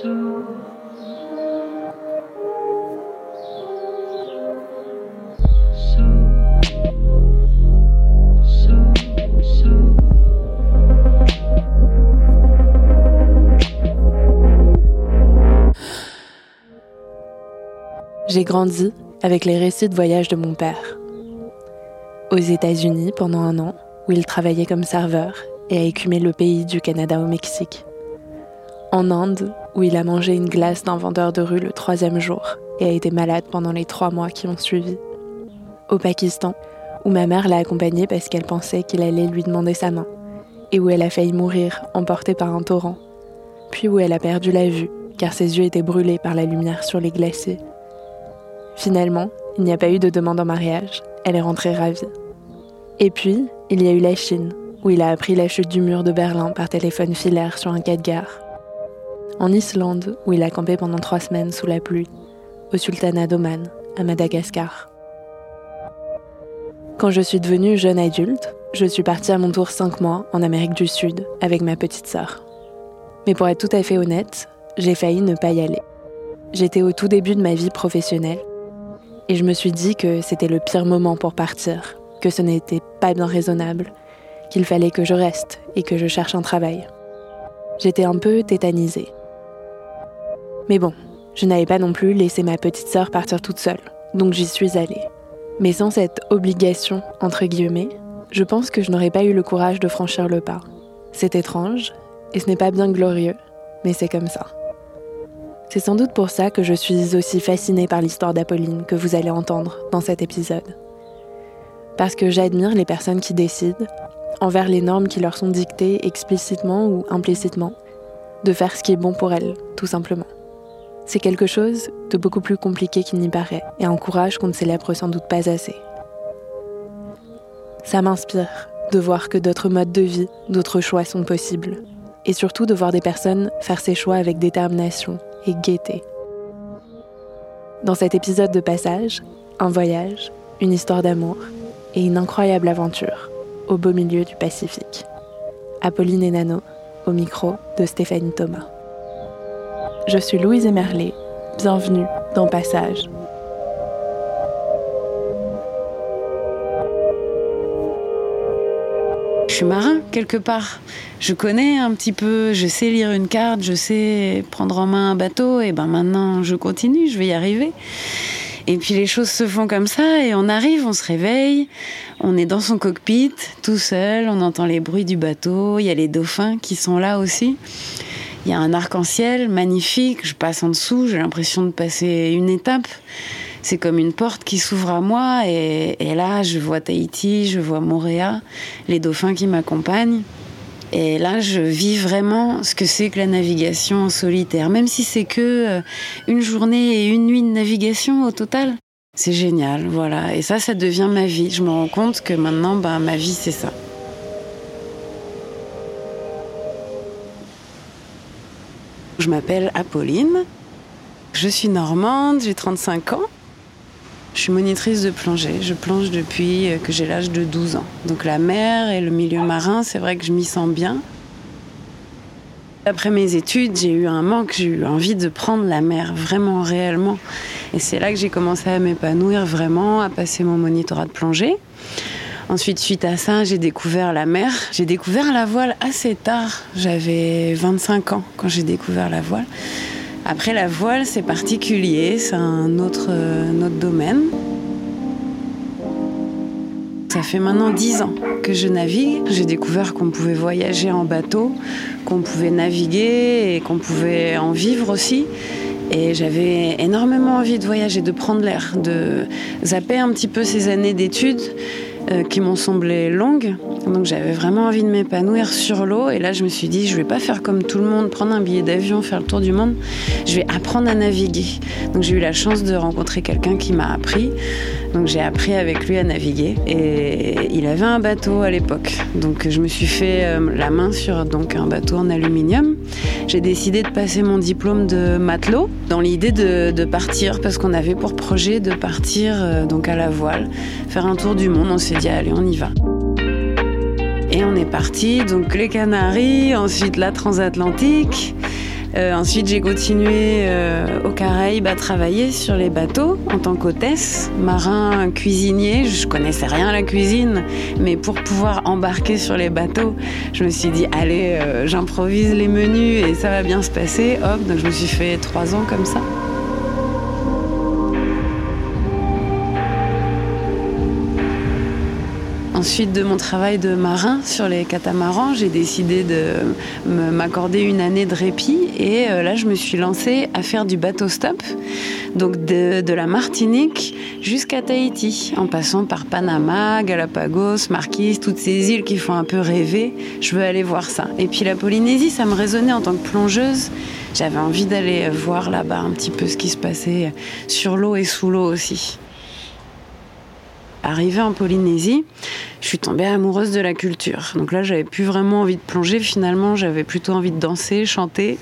J'ai grandi avec les récits de voyage de mon père. Aux États-Unis pendant un an, où il travaillait comme serveur et a écumé le pays du Canada au Mexique. En Inde, où il a mangé une glace d'un vendeur de rue le troisième jour et a été malade pendant les trois mois qui ont suivi. Au Pakistan, où ma mère l'a accompagné parce qu'elle pensait qu'il allait lui demander sa main, et où elle a failli mourir emportée par un torrent, puis où elle a perdu la vue car ses yeux étaient brûlés par la lumière sur les glaciers Finalement, il n'y a pas eu de demande en mariage. Elle est rentrée ravie. Et puis, il y a eu la Chine, où il a appris la chute du mur de Berlin par téléphone filaire sur un quai de gare. En Islande, où il a campé pendant trois semaines sous la pluie. Au sultanat d'Oman, à Madagascar. Quand je suis devenue jeune adulte, je suis partie à mon tour cinq mois en Amérique du Sud avec ma petite sœur. Mais pour être tout à fait honnête, j'ai failli ne pas y aller. J'étais au tout début de ma vie professionnelle et je me suis dit que c'était le pire moment pour partir, que ce n'était pas bien raisonnable, qu'il fallait que je reste et que je cherche un travail. J'étais un peu tétanisée. Mais bon, je n'avais pas non plus laissé ma petite sœur partir toute seule, donc j'y suis allée. Mais sans cette obligation, entre guillemets, je pense que je n'aurais pas eu le courage de franchir le pas. C'est étrange, et ce n'est pas bien glorieux, mais c'est comme ça. C'est sans doute pour ça que je suis aussi fascinée par l'histoire d'Apolline que vous allez entendre dans cet épisode. Parce que j'admire les personnes qui décident, envers les normes qui leur sont dictées explicitement ou implicitement, de faire ce qui est bon pour elles, tout simplement. C'est quelque chose de beaucoup plus compliqué qu'il n'y paraît, et un courage qu'on ne célèbre sans doute pas assez. Ça m'inspire de voir que d'autres modes de vie, d'autres choix sont possibles, et surtout de voir des personnes faire ces choix avec détermination, et gaieté. Dans cet épisode de passage, un voyage, une histoire d'amour et une incroyable aventure au beau milieu du Pacifique. Apolline et Nano, au micro de Stéphanie Thomas. Je suis Louise Emerlé, bienvenue dans Passage. suis marin quelque part. Je connais un petit peu, je sais lire une carte, je sais prendre en main un bateau, et ben maintenant je continue, je vais y arriver. Et puis les choses se font comme ça et on arrive, on se réveille, on est dans son cockpit, tout seul, on entend les bruits du bateau, il y a les dauphins qui sont là aussi. Il y a un arc-en-ciel magnifique, je passe en dessous, j'ai l'impression de passer une étape c'est comme une porte qui s'ouvre à moi et, là je vois Tahiti, je vois Moréa, les dauphins qui m'accompagnent. Et là, je vis vraiment ce que c'est que la navigation en solitaire, même si c'est que euh, une journée et une nuit de navigation au total. C'est génial, voilà. Et ça, ça devient ma vie. Je me rends compte que maintenant, ben, ma vie, c'est ça. Je m'appelle Apolline, Je suis normande, j'ai 35 ans. Je suis monitrice de plongée. Je plonge depuis que j'ai l'âge de 12 ans. Donc la mer et le milieu marin, c'est vrai que je m'y sens bien. Après mes études, j'ai eu un manque, j'ai eu envie de prendre la mer vraiment réellement. Et c'est là que j'ai commencé à m'épanouir vraiment, à passer mon monitorat de plongée. Ensuite, suite à ça, j'ai découvert la mer. J'ai découvert la voile assez tard. J'avais 25 ans quand j'ai découvert la voile. Après, la voile, c'est particulier, c'est un autre, autre domaine. Ça fait maintenant 10 ans que je navigue. J'ai découvert qu'on pouvait voyager en bateau, qu'on pouvait naviguer et qu'on pouvait en vivre aussi. Et j'avais énormément envie de voyager, de prendre l'air, de zapper un petit peu ces années d'études euh, qui m'ont semblé longues. Donc j'avais vraiment envie de m'épanouir sur l'eau. Et là, je me suis dit, je vais pas faire comme tout le monde, prendre un billet d'avion, faire le tour du monde. Je vais apprendre à naviguer. Donc j'ai eu la chance de rencontrer quelqu'un qui m'a appris. Donc j'ai appris avec lui à naviguer. Et il avait un bateau à l'époque. Donc je me suis fait euh, la main sur donc un bateau en aluminium. J'ai décidé de passer mon diplôme de matelot dans l'idée de, partir parce qu'on avait pour projet de partir euh, donc à la voile, faire un tour du monde. On s'est dit allez on y va. Et on est parti, donc les Canaries, ensuite la transatlantique. Euh, ensuite, j'ai continué euh, aux Caraïbes à travailler sur les bateaux en tant qu'hôtesse, marin, cuisinier. Je connaissais rien à la cuisine, mais pour pouvoir embarquer sur les bateaux, je me suis dit allez, euh, j'improvise les menus et ça va bien se passer. Hop, donc je me suis fait trois ans comme ça. Ensuite de mon travail de marin sur les catamarans, j'ai décidé de m'accorder une année de répit et euh, là je me suis lancée à faire du bateau stop, donc de, la Martinique jusqu'à Tahiti, en passant par Panama, Galapagos, Marquise, toutes ces îles qui font un peu rêver. Je veux aller voir ça. Et puis la Polynésie, ça me résonnait en tant que plongeuse. J'avais envie d'aller voir là-bas un petit peu ce qui se passait sur l'eau et sous l'eau aussi. Arrivée en Polynésie, je suis tombée amoureuse de la culture. Donc là, j'avais plus vraiment envie de plonger. Finalement, j'avais plutôt envie de danser, chanter.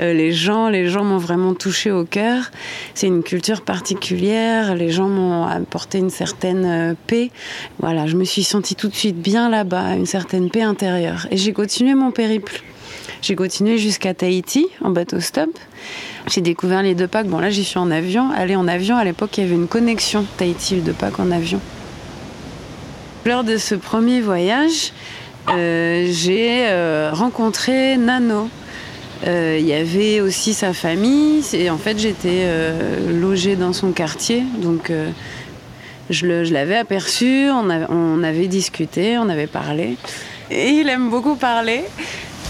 Euh, les gens, les gens m'ont vraiment touché au cœur. C'est une culture particulière. Les gens m'ont apporté une certaine euh, paix. Voilà, je me suis sentie tout de suite bien là-bas, une certaine paix intérieure. Et j'ai continué mon périple. J'ai continué jusqu'à Tahiti en bateau stop. J'ai découvert les deux packs. Bon, là, j'y suis en avion. Aller en avion, à l'époque, il y avait une connexion Tahiti, deux packs en avion. Lors de ce premier voyage, euh, j'ai euh, rencontré Nano. Euh, il y avait aussi sa famille. Et en fait, j'étais logée dans son quartier. Donc, je l'avais aperçu, on, avait, discuté, on avait parlé. Il aime beaucoup parler.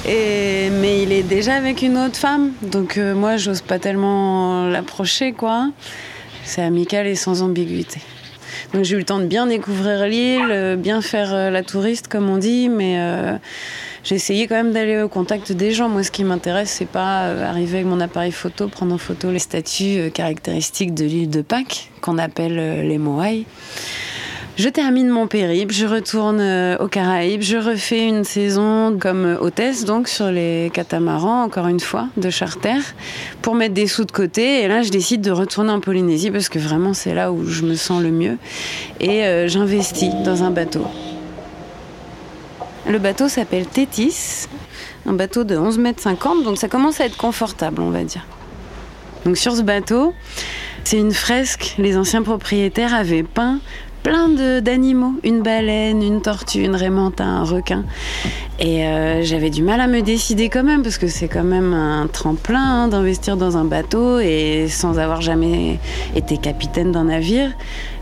Mais il est déjà avec une autre femme. Donc, moi, j'ose pas tellement l'approcher. C'est amical et sans ambiguïté. Donc j'ai eu le temps de bien découvrir l'île, bien faire la touriste comme on dit, mais euh, j'ai essayé quand même d'aller au contact des gens. Moi, ce qui m'intéresse, c'est pas euh, arriver avec mon appareil photo, prendre en photo les statues euh, caractéristiques de l'île de Pâques, qu'on appelle euh, les Moai. Je termine mon périple, je retourne euh, aux Caraïbes, je refais une saison comme hôtesse, donc sur les catamarans, encore une fois, de charter, pour mettre des sous de côté. Et là, je décide de retourner en Polynésie parce que vraiment, c'est là où je me sens le mieux. Et euh, j'investis dans un bateau. Le bateau s'appelle Tétis, un bateau de 11 mètres 50, donc ça commence à être confortable, on va dire. Donc sur ce bateau, c'est une fresque. Les anciens propriétaires avaient peint plein d'animaux, une baleine, une tortue, une raimentin, un requin. Et euh, j'avais du mal à me décider quand même, parce que c'est quand même un tremplin hein, d'investir dans un bateau et sans avoir jamais été capitaine d'un navire.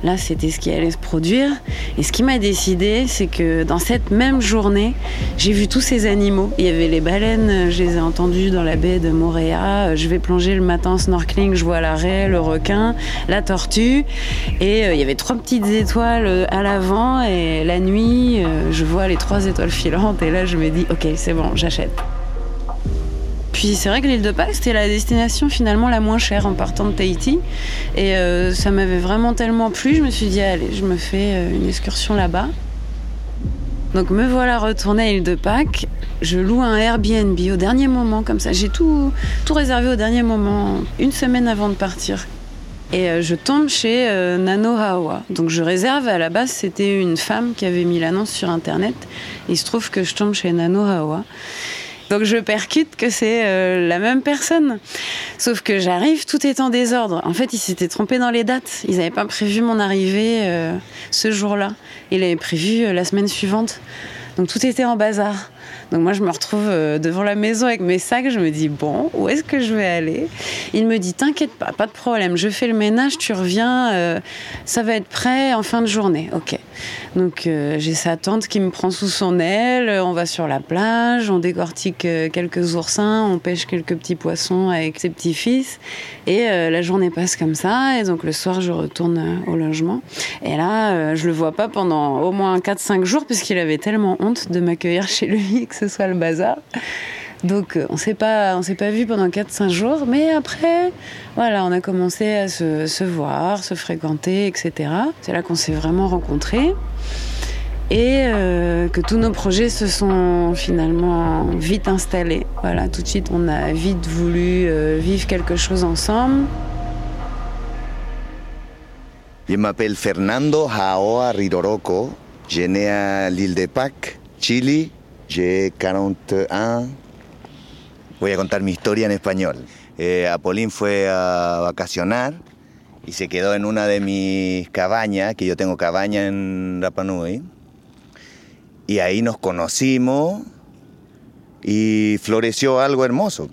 Là, c'était ce qui allait se produire. Et ce qui m'a décidé, c'est que dans cette même journée, j'ai vu tous ces animaux. Il y avait les baleines, je les ai entendues dans la baie de Moréa. Je vais plonger le matin en snorkeling, je vois la raie, le requin, la tortue. Et euh, il y avait trois petites étoiles à l'avant. Et la nuit, euh, je vois les trois étoiles filantes. Et là, je me dis, ok, c'est bon, j'achète. Puis c'est vrai que l'île de Pâques, c'était la destination finalement la moins chère en partant de Tahiti. Et euh, ça m'avait vraiment tellement plu, je me suis dit, allez, je me fais euh, une excursion là-bas. Donc me voilà retournée à l'île de Pâques. Je loue un Airbnb au dernier moment, comme ça. J'ai tout, tout réservé au dernier moment, une semaine avant de partir. Et euh, je tombe chez euh, Nano Hawa. Donc je réserve, à la base c'était une femme qui avait mis l'annonce sur internet. Il se trouve que je tombe chez Nano Hawa. Donc je percute que c'est euh, la même personne. Sauf que j'arrive, tout est en désordre. En fait, ils s'étaient trompés dans les dates. Ils n'avaient pas prévu mon arrivée euh, ce jour-là. Ils l'avaient prévu la semaine suivante. Donc tout était en bazar. Donc moi, je me retrouve euh, devant la maison avec mes sacs. Je me dis, bon, où est-ce que je vais aller? Il me dit, t'inquiète pas, pas de problème. Je fais le ménage, tu reviens. euh, ça va être prêt en fin de journée. Ok. Donc euh, j'ai sa tante qui me prend sous son aile. On va sur la plage, on décortique euh, quelques oursins, on pêche quelques petits poissons avec ses petits-fils. Et euh, la journée passe comme ça. Et donc le soir, je retourne euh, au logement. Et là, euh, je le vois pas pendant au moins 4-5 jours, puisqu'il avait tellement honte de m'accueillir chez lui que ce soit le bazar. Donc euh, on s'est pas, s'est pas vu pendant 4-5 jours, mais après, voilà, on a commencé à se, voir, se fréquenter, etc. C'est là qu'on s'est vraiment rencontrés et euh, que tous nos projets se sont finalement vite installés. Voilà, tout de suite, on a vite voulu euh, vivre quelque chose ensemble. Je m'appelle Fernando Jaoa Ridoroko. Je né à l'île de Pâques, Chile. J'ai 41. Voy a contar mi historia en español. Eh, Apolín fue a vacacionar y se quedó en una de mis cabañas, que yo tengo cabaña en Rapa Nui. Y ahí nos conocimos y floreció algo hermoso.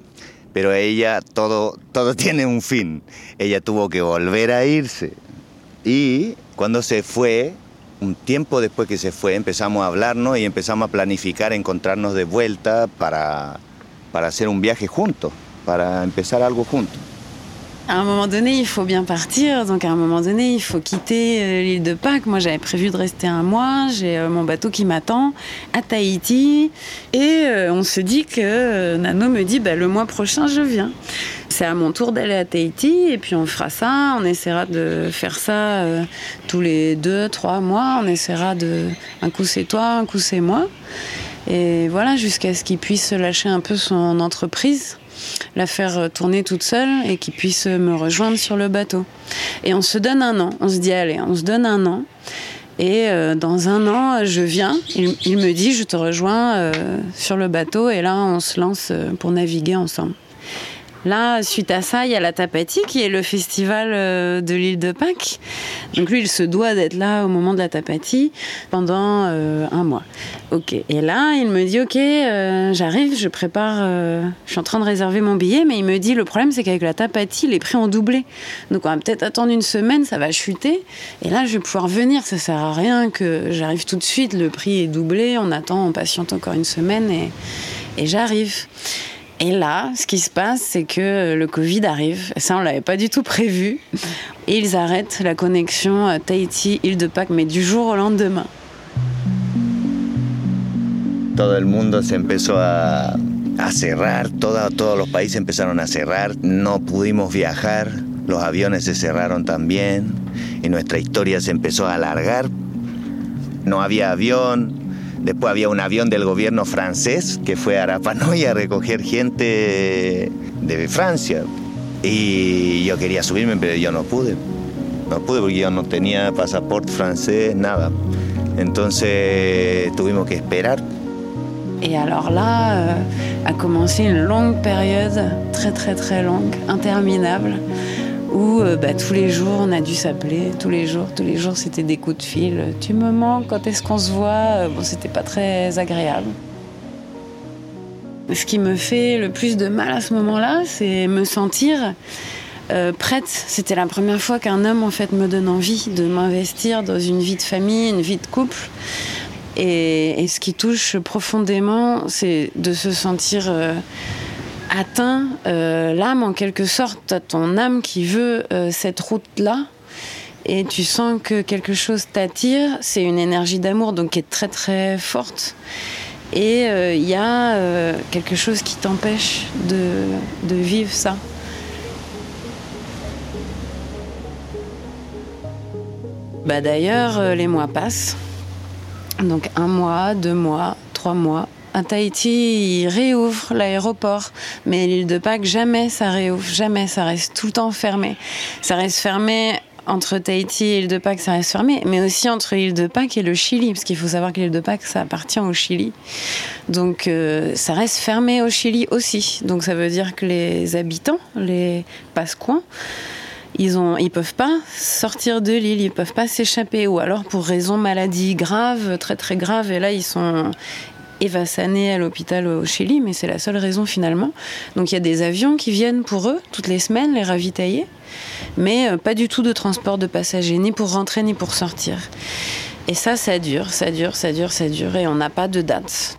Pero ella, todo, todo tiene un fin. Ella tuvo que volver a irse. Y cuando se fue, un tiempo después que se fue, empezamos a hablarnos y empezamos a planificar encontrarnos de vuelta para, para hacer un viaje juntos, para empezar algo juntos. À un moment donné, il faut bien partir. Donc, à un moment donné, il faut quitter euh, l'île de Pâques. Moi, j'avais prévu de rester un mois. J'ai euh, mon bateau qui m'attend à Tahiti. Et euh, on se dit que Nano me dit bah, le mois prochain, je viens. C'est à mon tour d'aller à Tahiti. Et puis, on fera ça. On essaiera de faire ça tous les deux, trois mois. On essaiera de. Un coup, c'est toi, un coup, c'est moi. Et voilà, jusqu'à ce qu'il puisse lâcher un peu son entreprise la faire tourner toute seule et qu'il puisse me rejoindre sur le bateau. Et on se donne un an, on se dit allez, on se donne un an. Et euh, dans un an, je viens, il, me dit je te rejoins euh, sur le bateau et là on se lance euh, pour naviguer ensemble. Là, suite à ça, il y a la Tapati qui est le festival euh, de l'île de Pâques. Donc lui, il se doit d'être là au moment de la Tapati pendant euh, un mois. Ok. Et là, il me dit ok, euh, j'arrive, je prépare, je suis en train de réserver mon billet, mais il me dit le problème c'est qu'avec la Tapati, les prix ont doublé. Donc on va peut-être attendre une semaine, ça va chuter. Et là, je vais pouvoir venir. Ça sert à rien que j'arrive tout de suite. Le prix est doublé. On attend, on patiente encore une semaine et j'arrive. Et là, ce qui se passe, c'est que le Covid arrive. Ça, on l'avait pas du tout prévu. Et ils arrêtent la connexion euh, Tahiti-Île de Pâques, mais du jour au lendemain. Todo el mundo se empezó a, cerrar, toda- todos los países empezaron a cerrar, no pudimos viajar, los aviones se cerraron también y nuestra historia se empezó a alargar. No había avión, después había un avión del gobierno francés que fue a Arapanui a recoger gente de Francia. Y yo quería subirme pero yo no pude, no pude porque yo no tenía pasaporte francés, nada. Entonces tuvimos que esperar. Et alors là, euh, a commencé une longue période, très très très longue, interminable, où euh, bah, tous les jours on a dû s'appeler, tous les jours, tous les jours c'était des coups de fil. Tu me manques, quand est-ce qu'on se voit? Euh, Bon, c'était pas très agréable. Ce qui me fait le plus de mal à ce moment-là, c'est me sentir euh, prête. C'était la première fois qu'un homme en fait me donne envie de m'investir dans une vie de famille, une vie de couple. Et, ce qui touche profondément, c'est de se sentir atteint, euh, l'âme en quelque sorte, ton âme qui veut euh, cette route-là. Et tu sens que quelque chose t'attire, c'est une énergie d'amour donc qui est très très forte. Et euh, il y a euh, quelque chose qui t'empêche de, de vivre ça. Bah d'ailleurs, euh, les mois passent. Donc un mois, deux mois, trois mois. À Tahiti, ils réouvrent l'aéroport, mais l'île de Pâques, jamais ça réouvre, jamais, ça reste tout le temps fermé. Ça reste fermé entre Tahiti et l'île de Pâques, ça reste fermé, mais aussi entre l'île de Pâques et le Chili, parce qu'il faut savoir que l'île de Pâques, ça appartient au Chili. Donc euh, ça reste fermé au Chili aussi. Donc ça veut dire que les habitants, les pascoins, ils ont, ils peuvent pas sortir de l'île, ils peuvent pas s'échapper, ou alors pour raison maladie grave, très très grave, et là ils sont évassanés à l'hôpital au Chili, mais c'est la seule raison finalement. Donc il y a des avions qui viennent pour eux toutes les semaines les ravitailler, mais euh, pas du tout de transport de passagers, ni pour rentrer ni pour sortir. Et ça, ça dure, ça dure, ça dure, ça dure, et on n'a pas de date.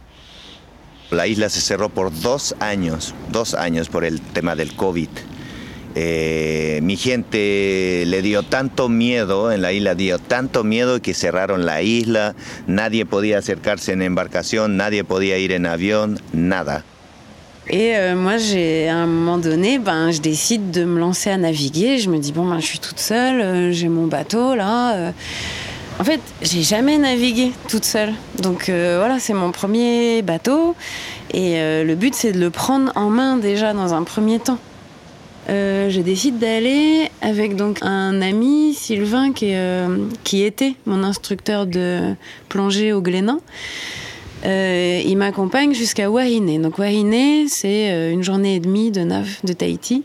La isla se cerró por dos años, dos años por el tema del COVID. Eh, mi gente le dio tanto miedo, en la isla dio tanto miedo que cerraron la isla, nadie podía acercarse en embarcación, nadie podía ir en avión, nada. Et euh, moi, à un moment donné, ben, je décide de me lancer à naviguer. Je me dis bon, ben, je suis toute seule, euh, j'ai mon bateau là. euh. En fait, j'ai jamais navigué toute seule. Donc voilà, c'est mon premier bateau. Et le but, c'est de le prendre en main déjà dans un premier temps. Euh, je décide d'aller avec donc un ami, Sylvain, qui, euh, était mon instructeur de plongée au Glénan. Euh, il m'accompagne jusqu'à Wahine. Donc Wahine, c'est une journée et demie de nav de Tahiti.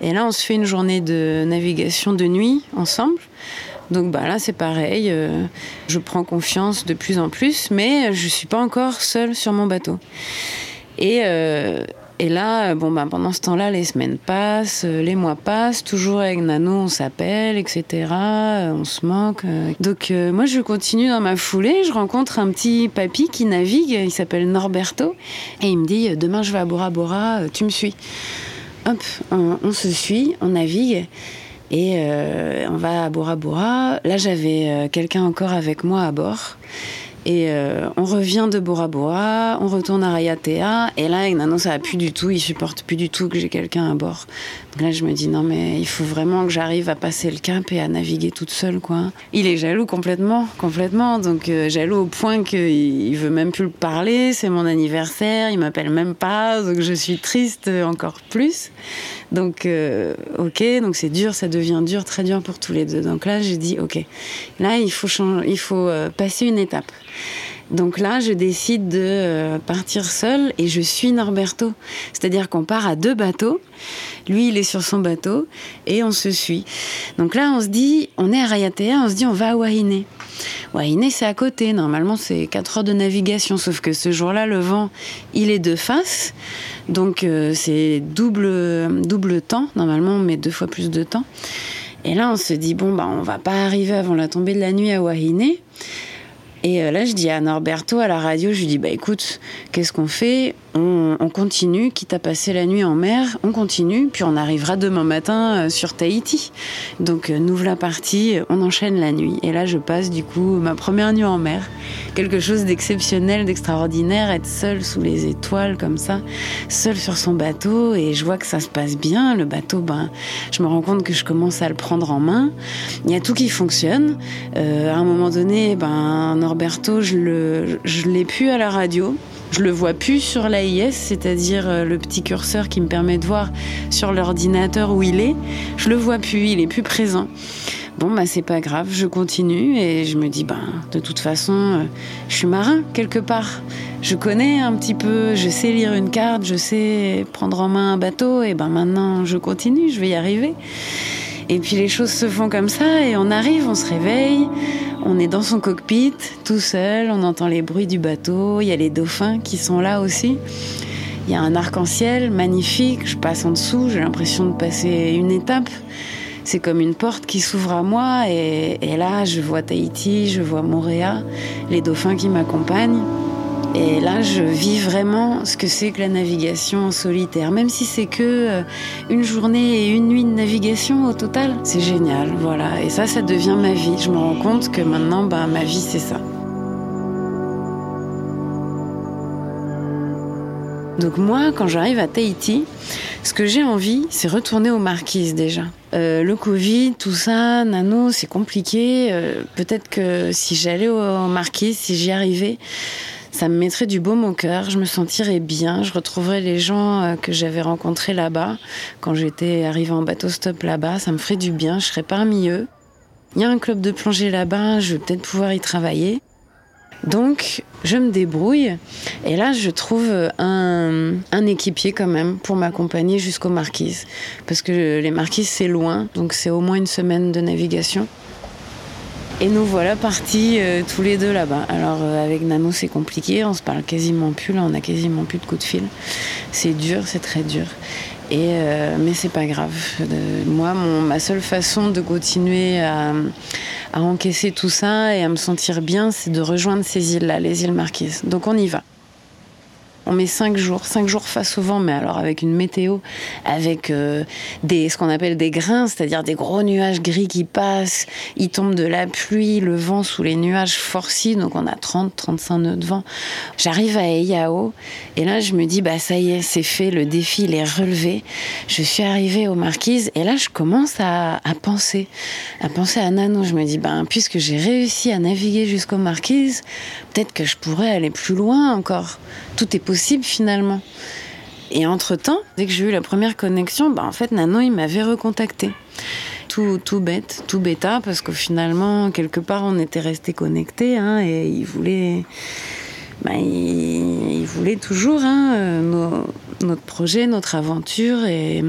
Et là, on se fait une journée de navigation de nuit ensemble. Donc bah là, c'est pareil. je prends confiance de plus en plus, mais je suis pas encore seule sur mon bateau. Et, et là, bon, bah, pendant ce temps-là, les semaines passent, euh, les mois passent, toujours avec Nano, on s'appelle, etc. euh, On se euh. Donc, euh, moi, je continue dans ma foulée. Je rencontre un petit papy qui navigue, il s'appelle Norberto, et il me dit euh, Demain, je vais à Bora Bora, euh, tu me suis. Hop, on, se suit, on navigue. Et euh, on va à Bora Bora. Là, j'avais euh, quelqu'un encore avec moi à bord. Et euh, on revient de Bora Bora, on retourne à Rayatea. Et là, avec Nano, ça va plus du tout. Il supporte plus du tout que j'ai quelqu'un à bord. Donc là, je me dis, non, mais il faut vraiment que j'arrive à passer le cap et à naviguer toute seule, quoi. Il est jaloux complètement, complètement. Donc, euh, jaloux au point qu'il il veut même plus le parler. C'est mon anniversaire, il m'appelle même pas. Donc, je suis triste encore plus. Donc, euh, ok, donc c'est dur, ça devient dur, très dur pour tous les deux. Donc là, j'ai dit, ok, là, il faut, changer, il faut euh, passer une étape. Donc là, je décide de euh, partir seule et je suis Norberto. C'est-à-dire qu'on part à deux bateaux. Lui, il est sur son bateau et on se suit. Donc là, on se dit, on est à Rayatea, on se dit, on va à Wahine. Wahine, c'est à côté. Normalement, c'est 4 heures de navigation. Sauf que ce jour-là, le vent, il est de face. Donc, euh, c'est double, double temps. Normalement, on met deux fois plus de temps. Et là, on se dit, bon, bah, on va pas arriver avant la tombée de la nuit à Wahine. Et euh, là, je dis à Norberto à la radio, je lui dis, bah écoute, qu'est-ce qu'on fait? On, on continue, quitte à passer la nuit en mer, on continue, puis on arrivera demain matin euh, sur Tahiti. Donc, euh, nous voilà partis, on enchaîne la nuit. Et là, je passe du coup ma première nuit en mer. Quelque chose d'exceptionnel, d'extraordinaire, être seule sous les étoiles comme ça, seule sur son bateau, et je vois que ça se passe bien. Le bateau, ben, je me rends compte que je commence à le prendre en main. Il y a tout qui fonctionne. Euh, à un moment donné, ben, Norberto, je le, je l'ai pu à la radio. Je le vois plus sur l'AIS, c'est-à-dire euh, le petit curseur qui me permet de voir sur l'ordinateur où il est. Je le vois plus, il est plus présent. Bon, bah c'est pas grave, je continue et je me dis, ben, de toute façon, euh, je suis marin quelque part. Je connais un petit peu, je sais lire une carte, je sais prendre en main un bateau et ben maintenant je continue, je vais y arriver. Et puis les choses se font comme ça et on arrive, on se réveille, on est dans son cockpit, tout seul, on entend les bruits du bateau, il y a les dauphins qui sont là aussi. Il y a un arc-en-ciel magnifique, je passe en dessous, j'ai l'impression de passer une étape. C'est comme une porte qui s'ouvre à moi et, là je vois Tahiti, je vois Moréa, les dauphins qui m'accompagnent. Et là, je vis vraiment ce que c'est que la navigation en solitaire. Même si c'est que euh, une journée et une nuit de navigation au total, c'est génial, voilà. Et ça, ça devient ma vie. Je me rends compte que maintenant, bah, ma vie, c'est ça. Donc moi, quand j'arrive à Tahiti, ce que j'ai envie, c'est retourner aux marquises déjà. Euh, le Covid, tout ça, nano, c'est compliqué. Euh, peut-être que si j'allais aux marquises, si j'y arrivais, ça me mettrait du baume au cœur, je me sentirais bien, je retrouverais les gens euh, que j'avais rencontrés là-bas quand j'étais arrivée en bateau stop là-bas, ça me ferait du bien, je serais parmi eux. Il y a un club de plongée là-bas, je vais peut-être pouvoir y travailler. Donc, je me débrouille. Et là, je trouve un, un équipier quand même pour m'accompagner jusqu'aux Marquises. Parce que les Marquises, c'est loin, donc c'est au moins une semaine de navigation. Et nous voilà partis euh, tous les deux là-bas. Alors euh, avec Nano c'est compliqué, on se parle quasiment plus, là on a quasiment plus de coups de fil. C'est dur, c'est très dur. Et euh, mais c'est pas grave. moi, mon, ma seule façon de continuer à, à encaisser tout ça et à me sentir bien, c'est de rejoindre ces îles-là, les îles Marquises. Donc on y va. On met cinq jours, cinq jours face au vent, mais alors avec une météo, avec euh, des, ce qu'on appelle des grains, c'est-à-dire des gros nuages gris qui passent, il tombe de la pluie, le vent sous les nuages forci, donc on a 30, 35 nœuds de vent. J'arrive à Eyao, et là je me dis, bah ça y est, c'est fait, le défi il est relevé. Je suis arrivée aux marquises, et là je commence à, penser, à penser à Nano. Je me dis, ben puisque j'ai réussi à naviguer jusqu'aux marquises, peut-être que je pourrais aller plus loin encore. Tout est possible finalement. Et entre-temps, dès que j'ai eu la première connexion, bah en fait, Nano, il m'avait recontacté. Tout, tout bête, tout bêta, parce que finalement, quelque part, on était resté connectés, hein, et il voulait, bah, il, voulait toujours hein, nos, notre projet, notre aventure, et,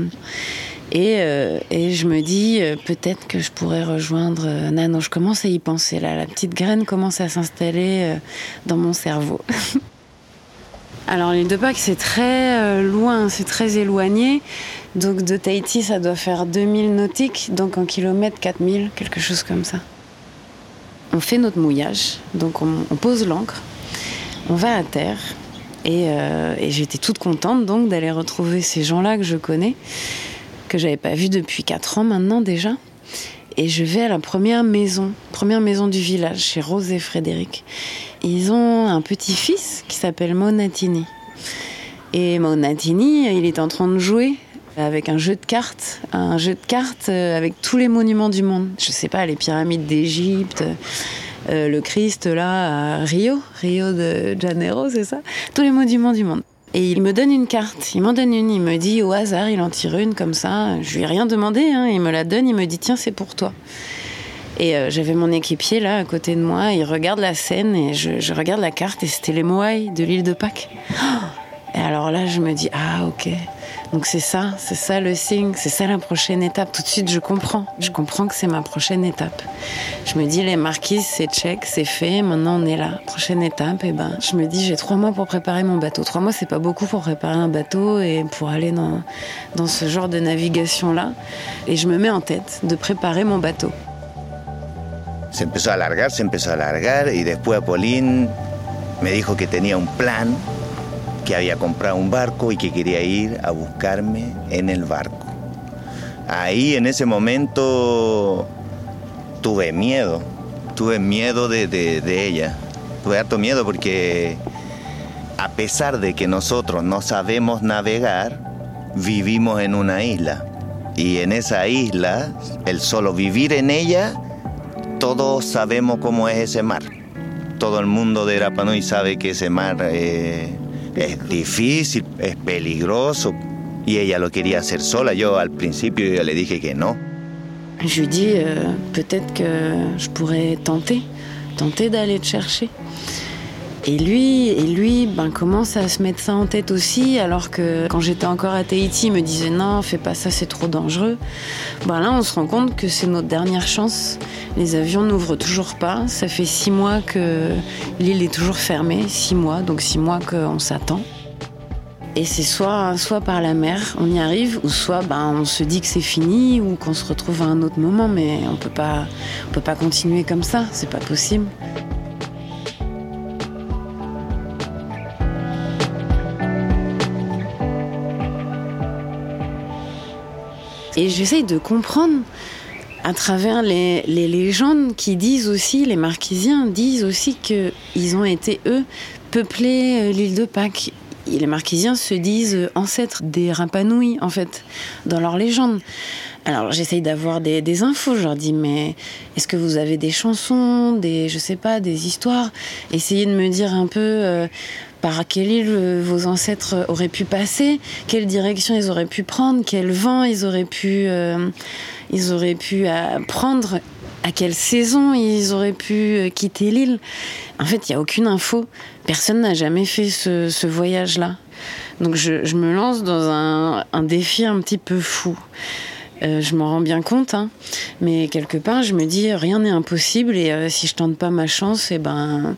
et, euh, et je me dis, euh, peut-être que je pourrais rejoindre euh, Nano. Je commence à y penser, là, la petite graine commence à s'installer euh, dans mon cerveau. Alors l'île de Pâques, c'est très euh, loin, c'est très éloigné. Donc de Tahiti, ça doit faire 2000 nautiques, donc en kilomètres 4000, quelque chose comme ça. On fait notre mouillage, donc on, pose l'ancre, on va à terre. Et, euh, et j'étais toute contente donc d'aller retrouver ces gens-là que je connais, que j'avais pas vus depuis 4 ans maintenant déjà. Et je vais à la première maison, première maison du village, chez Rose et Frédéric. Ils ont un petit-fils qui s'appelle Monatini. Et Monatini, il est en train de jouer avec un jeu de cartes, un jeu de cartes avec tous les monuments du monde. Je sais pas, les pyramides d'Égypte, euh, le Christ là à Rio, Rio de Janeiro, c'est ça? Tous les monuments du monde. Et il me donne une carte, il m'en donne une, il me dit au hasard, il en tire une comme ça. Je lui ai rien demandé, hein, il me la donne, il me dit tiens, c'est pour toi. Et euh, j'avais mon équipier là à côté de moi, il regarde la scène et je, regarde la carte et c'était les Moai de l'île de Pâques. Et alors là, je me dis ah ok. Donc c'est ça, c'est ça le signe, c'est ça la prochaine étape. Tout de suite, je comprends. Je comprends que c'est ma prochaine étape. Je me dis, les marquises, c'est check, c'est fait. Maintenant, on est là. Prochaine étape, et ben, je me dis, j'ai trois mois pour préparer mon bateau. Trois mois, c'est pas beaucoup pour préparer un bateau et pour aller dans, dans ce genre de navigation-là. Et je me mets en tête de préparer mon bateau. Se empezó a alargar, se empezó a alargar y después Apolín me dijo que tenía un plan, que había comprado un barco y que quería ir a buscarme en el barco. Ahí en ese momento tuve miedo, tuve miedo de, de, ella, tuve harto miedo porque a pesar de que nosotros no sabemos navegar, vivimos en una isla. Y en esa isla, el solo vivir en ella, todos sabemos cómo es ese mar. Todo el mundo de Rapanui sabe que ese mar eh, es difícil, es peligroso. Y ella lo quería hacer sola. Yo al principio yo le dije que no. Je lui dis euh, peut-être que je pourrais tenter, tenter d'aller te chercher. Et lui, et lui ben, commence à se mettre ça en tête aussi, alors que quand j'étais encore à Tahiti, il me disait non, fais pas ça, c'est trop dangereux. Ben là, on se rend compte que c'est notre dernière chance. Les avions n'ouvrent toujours pas. Ça fait six mois que l'île est toujours fermée, six mois, donc six mois qu'on s'attend. Et c'est soit, soit par la mer, on y arrive, ou soit ben, on se dit que c'est fini, ou qu'on se retrouve à un autre moment, mais on peut pas, on peut pas continuer comme ça, c'est pas possible. Et j'essaye de comprendre à travers les, légendes qui disent aussi, les marquisiens disent aussi qu'ils ont été, eux, peuplés l'île de Pâques. les Marquisiens se disent ancêtres des Rapanouis, en fait, dans leur légende. Alors j'essaye d'avoir des, infos, je leur dis mais est-ce que vous avez des chansons, des je sais pas, des histoires? Essayez de me dire un peu euh, par quelle île euh, vos ancêtres auraient pu passer, quelle direction ils auraient pu prendre, quel vent ils auraient pu euh, ils auraient pu prendre, à quelle saison ils auraient pu quitter l'île. En fait, il n'y a aucune info. Personne n'a jamais fait ce, voyage-là. Donc je, me lance dans un défi un petit peu fou. Euh, je m'en rends bien compte, hein. mais quelque part, je me dis rien n'est impossible et euh, si je tente pas ma chance, et eh ben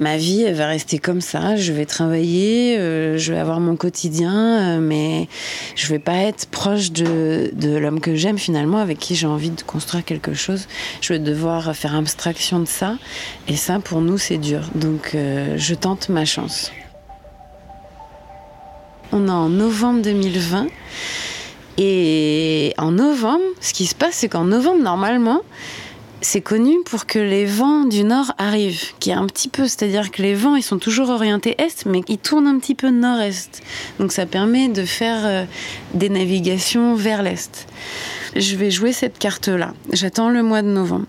ma vie va rester comme ça. Je vais travailler, euh, je vais avoir mon quotidien, mais je vais pas être proche de l'homme que j'aime finalement, avec qui j'ai envie de construire quelque chose. Je vais devoir faire abstraction de ça et ça pour nous c'est dur. Donc je tente ma chance. On est en novembre 2020. Et en novembre, ce qui se passe, c'est qu'en novembre, normalement, c'est connu pour que les vents du nord arrivent, qui est un petit peu, c'est-à-dire que les vents, ils sont toujours orientés est, mais ils tournent un petit peu nord-est. Donc ça permet de faire euh, des navigations vers l'est. Je vais jouer cette carte-là. J'attends le mois de novembre.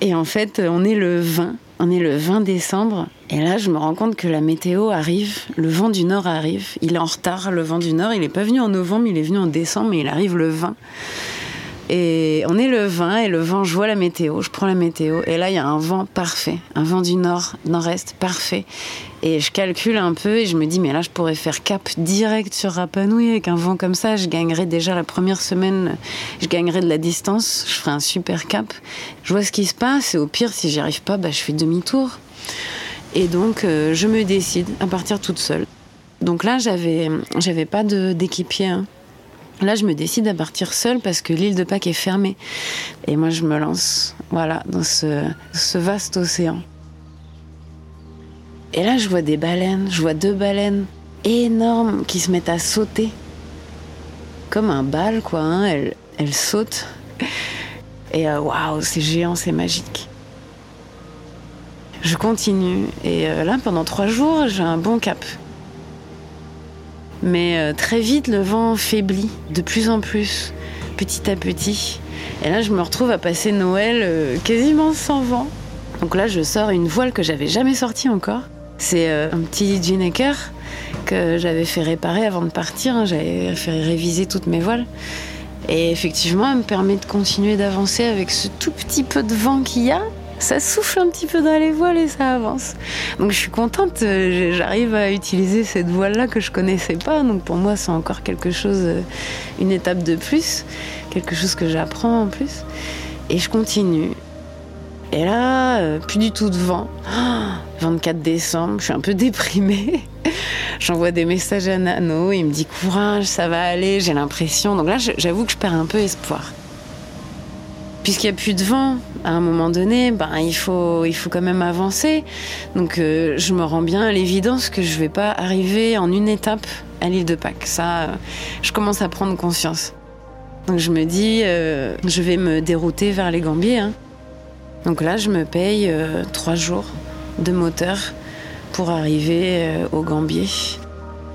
Et en fait, on est le 20. On est le 20 décembre et là je me rends compte que la météo arrive, le vent du nord arrive, il est en retard le vent du nord, il n'est pas venu en novembre, il est venu en décembre mais il arrive le 20. Et on est le 20 et le vent, je vois la météo, je prends la météo et là il y a un vent parfait, un vent du nord, nord-est parfait. Et je calcule un peu et je me dis mais là je pourrais faire cap direct sur Rapanui avec un vent comme ça, je gagnerais déjà la première semaine, je gagnerais de la distance, je ferai un super cap. Je vois ce qui se passe et au pire si j'y arrive pas, bah, je fais demi-tour. Et donc euh, je me décide à partir toute seule. Donc là j'avais j'avais pas d'équipier. Hein. Là, je me décide à partir seule parce que l'île de Pâques est fermée. Et moi, je me lance, voilà, dans ce, vaste océan. Et là, je vois des baleines, je vois deux baleines énormes qui se mettent à sauter. Comme un bal, quoi. Hein. Elles, sautent. Et euh, waouh, c'est géant, c'est magique. Je continue. Et euh, là, pendant trois jours, j'ai un bon cap. Mais euh, très vite, le vent faiblit de plus en plus, petit à petit. Et là, je me retrouve à passer Noël euh, quasiment sans vent. Donc là, je sors une voile que j'avais jamais sortie encore. C'est un petit Ginecker que j'avais fait réparer avant de partir. Hein. J'avais fait réviser toutes mes voiles. Et effectivement, elle me permet de continuer d'avancer avec ce tout petit peu de vent qu'il y a ça souffle un petit peu dans les voiles et ça avance. Donc je suis contente, euh, j'arrive à utiliser cette voile-là que je connaissais pas. Donc pour moi, c'est encore quelque chose, euh, une étape de plus, quelque chose que j'apprends en plus. Et je continue. Et là, euh, plus du tout de vent. 24 décembre, je suis un peu déprimée. J'envoie des messages à Nano, il me dit courage, ça va aller, j'ai l'impression. Donc là, j'avoue que je perds un peu espoir. Puisqu'il n'y a plus de vent, à un moment donné, ben, il, faut, il faut quand même avancer. Donc euh, je me rends bien à l'évidence que je ne vais pas arriver en une étape à l'île de Pâques. Ça, je commence à prendre conscience. Donc je me dis, euh, je vais me dérouter vers les Gambiers. Hein. Donc là, je me paye euh, trois jours de moteur pour arriver aux Gambiers.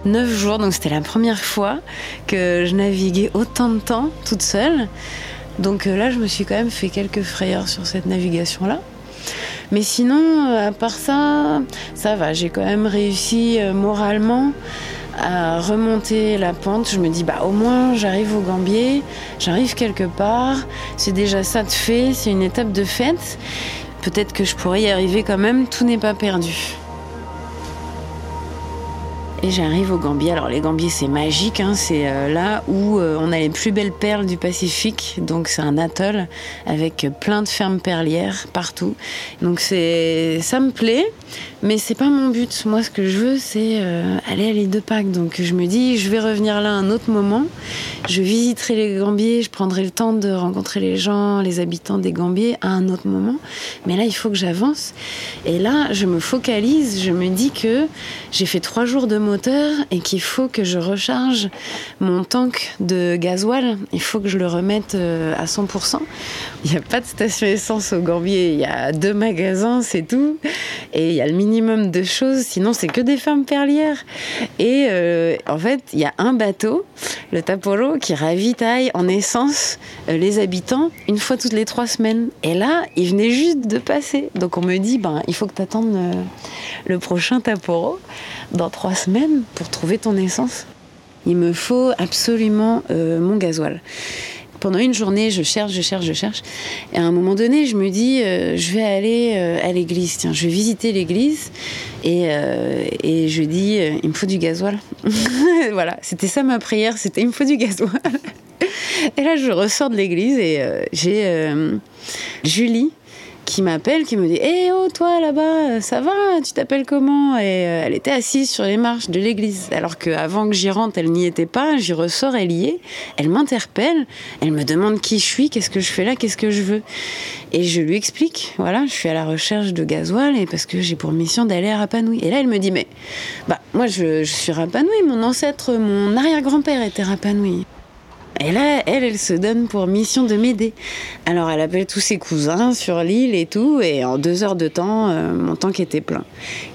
Neuf jours, donc c'était la première fois que je naviguais autant de temps toute seule. Donc euh, là, je me suis quand même fait quelques frayeurs sur cette navigation-là. Mais sinon, euh, à part ça, ça va. J'ai quand même réussi euh, moralement à remonter la pente. Je me dis, bah au moins j'arrive au Gambier, j'arrive quelque part. C'est déjà ça de fait, c'est une étape de fête. Peut-être que je pourrais y arriver quand même, tout n'est pas perdu. J'arrive au Gambier. Alors les Gambiers c'est magique, hein. c'est euh, là où euh, on a les plus belles perles du Pacifique. Donc c'est un atoll avec plein de fermes perlières partout. Donc c'est, ça me plaît, mais c'est pas mon but. Moi ce que je veux c'est euh, aller à l'île de Pâques. Donc je me dis je vais revenir là un autre moment. Je visiterai les Gambiers, je prendrai le temps de rencontrer les gens, les habitants des Gambiers à un autre moment. Mais là il faut que j'avance. Et là je me focalise, je me dis que j'ai fait trois jours de et qu'il faut que je recharge mon tank de gasoil. Il faut que je le remette euh, à 100%. Il n'y a pas de station essence au Gambier, il y a deux magasins, c'est tout. Et il y a le minimum de choses, sinon c'est que des femmes perlières. Et euh, en fait, il y a un bateau, le Taporo, qui ravitaille en essence euh, les habitants une fois toutes les trois semaines. Et là, il venait juste de passer. Donc on me dit, ben, il faut que tu attendes le prochain Taporo dans trois semaines pour trouver ton essence. Il me faut absolument mon gasoil pendant une journée, je cherche, je cherche, je cherche. Et à un moment donné, je me dis, euh, je vais aller euh, à l'église. Tiens, je vais visiter l'église. Et, euh, et je dis, il me faut du gasoil. voilà, c'était ça ma prière, c'était il me faut du gasoil. et là, je ressors de l'église et j'ai Julie qui m'appelle, qui me dit eh oh, toi là-bas, ça va Tu t'appelles comment? Et euh, elle était assise sur les marches de l'église. Alors qu'avant que j'y rentre, elle n'y était pas. J'y ressors, elle y est. Elle m'interpelle. Elle me demande qui je suis, qu'est-ce que je fais là, qu'est-ce que je veux. Et je lui explique Voilà, je suis à la recherche de gasoil et parce que j'ai pour mission d'aller à Rapanouи. Et là, elle me dit Mais, bah, moi, je, je suis Rapanoui. Mon ancêtre, mon arrière-grand-père était Rapanoui. Et là, elle, elle se donne pour mission de m'aider. Alors, elle appelle tous ses cousins sur l'île et tout, et en deux heures de temps, euh, mon tank était plein.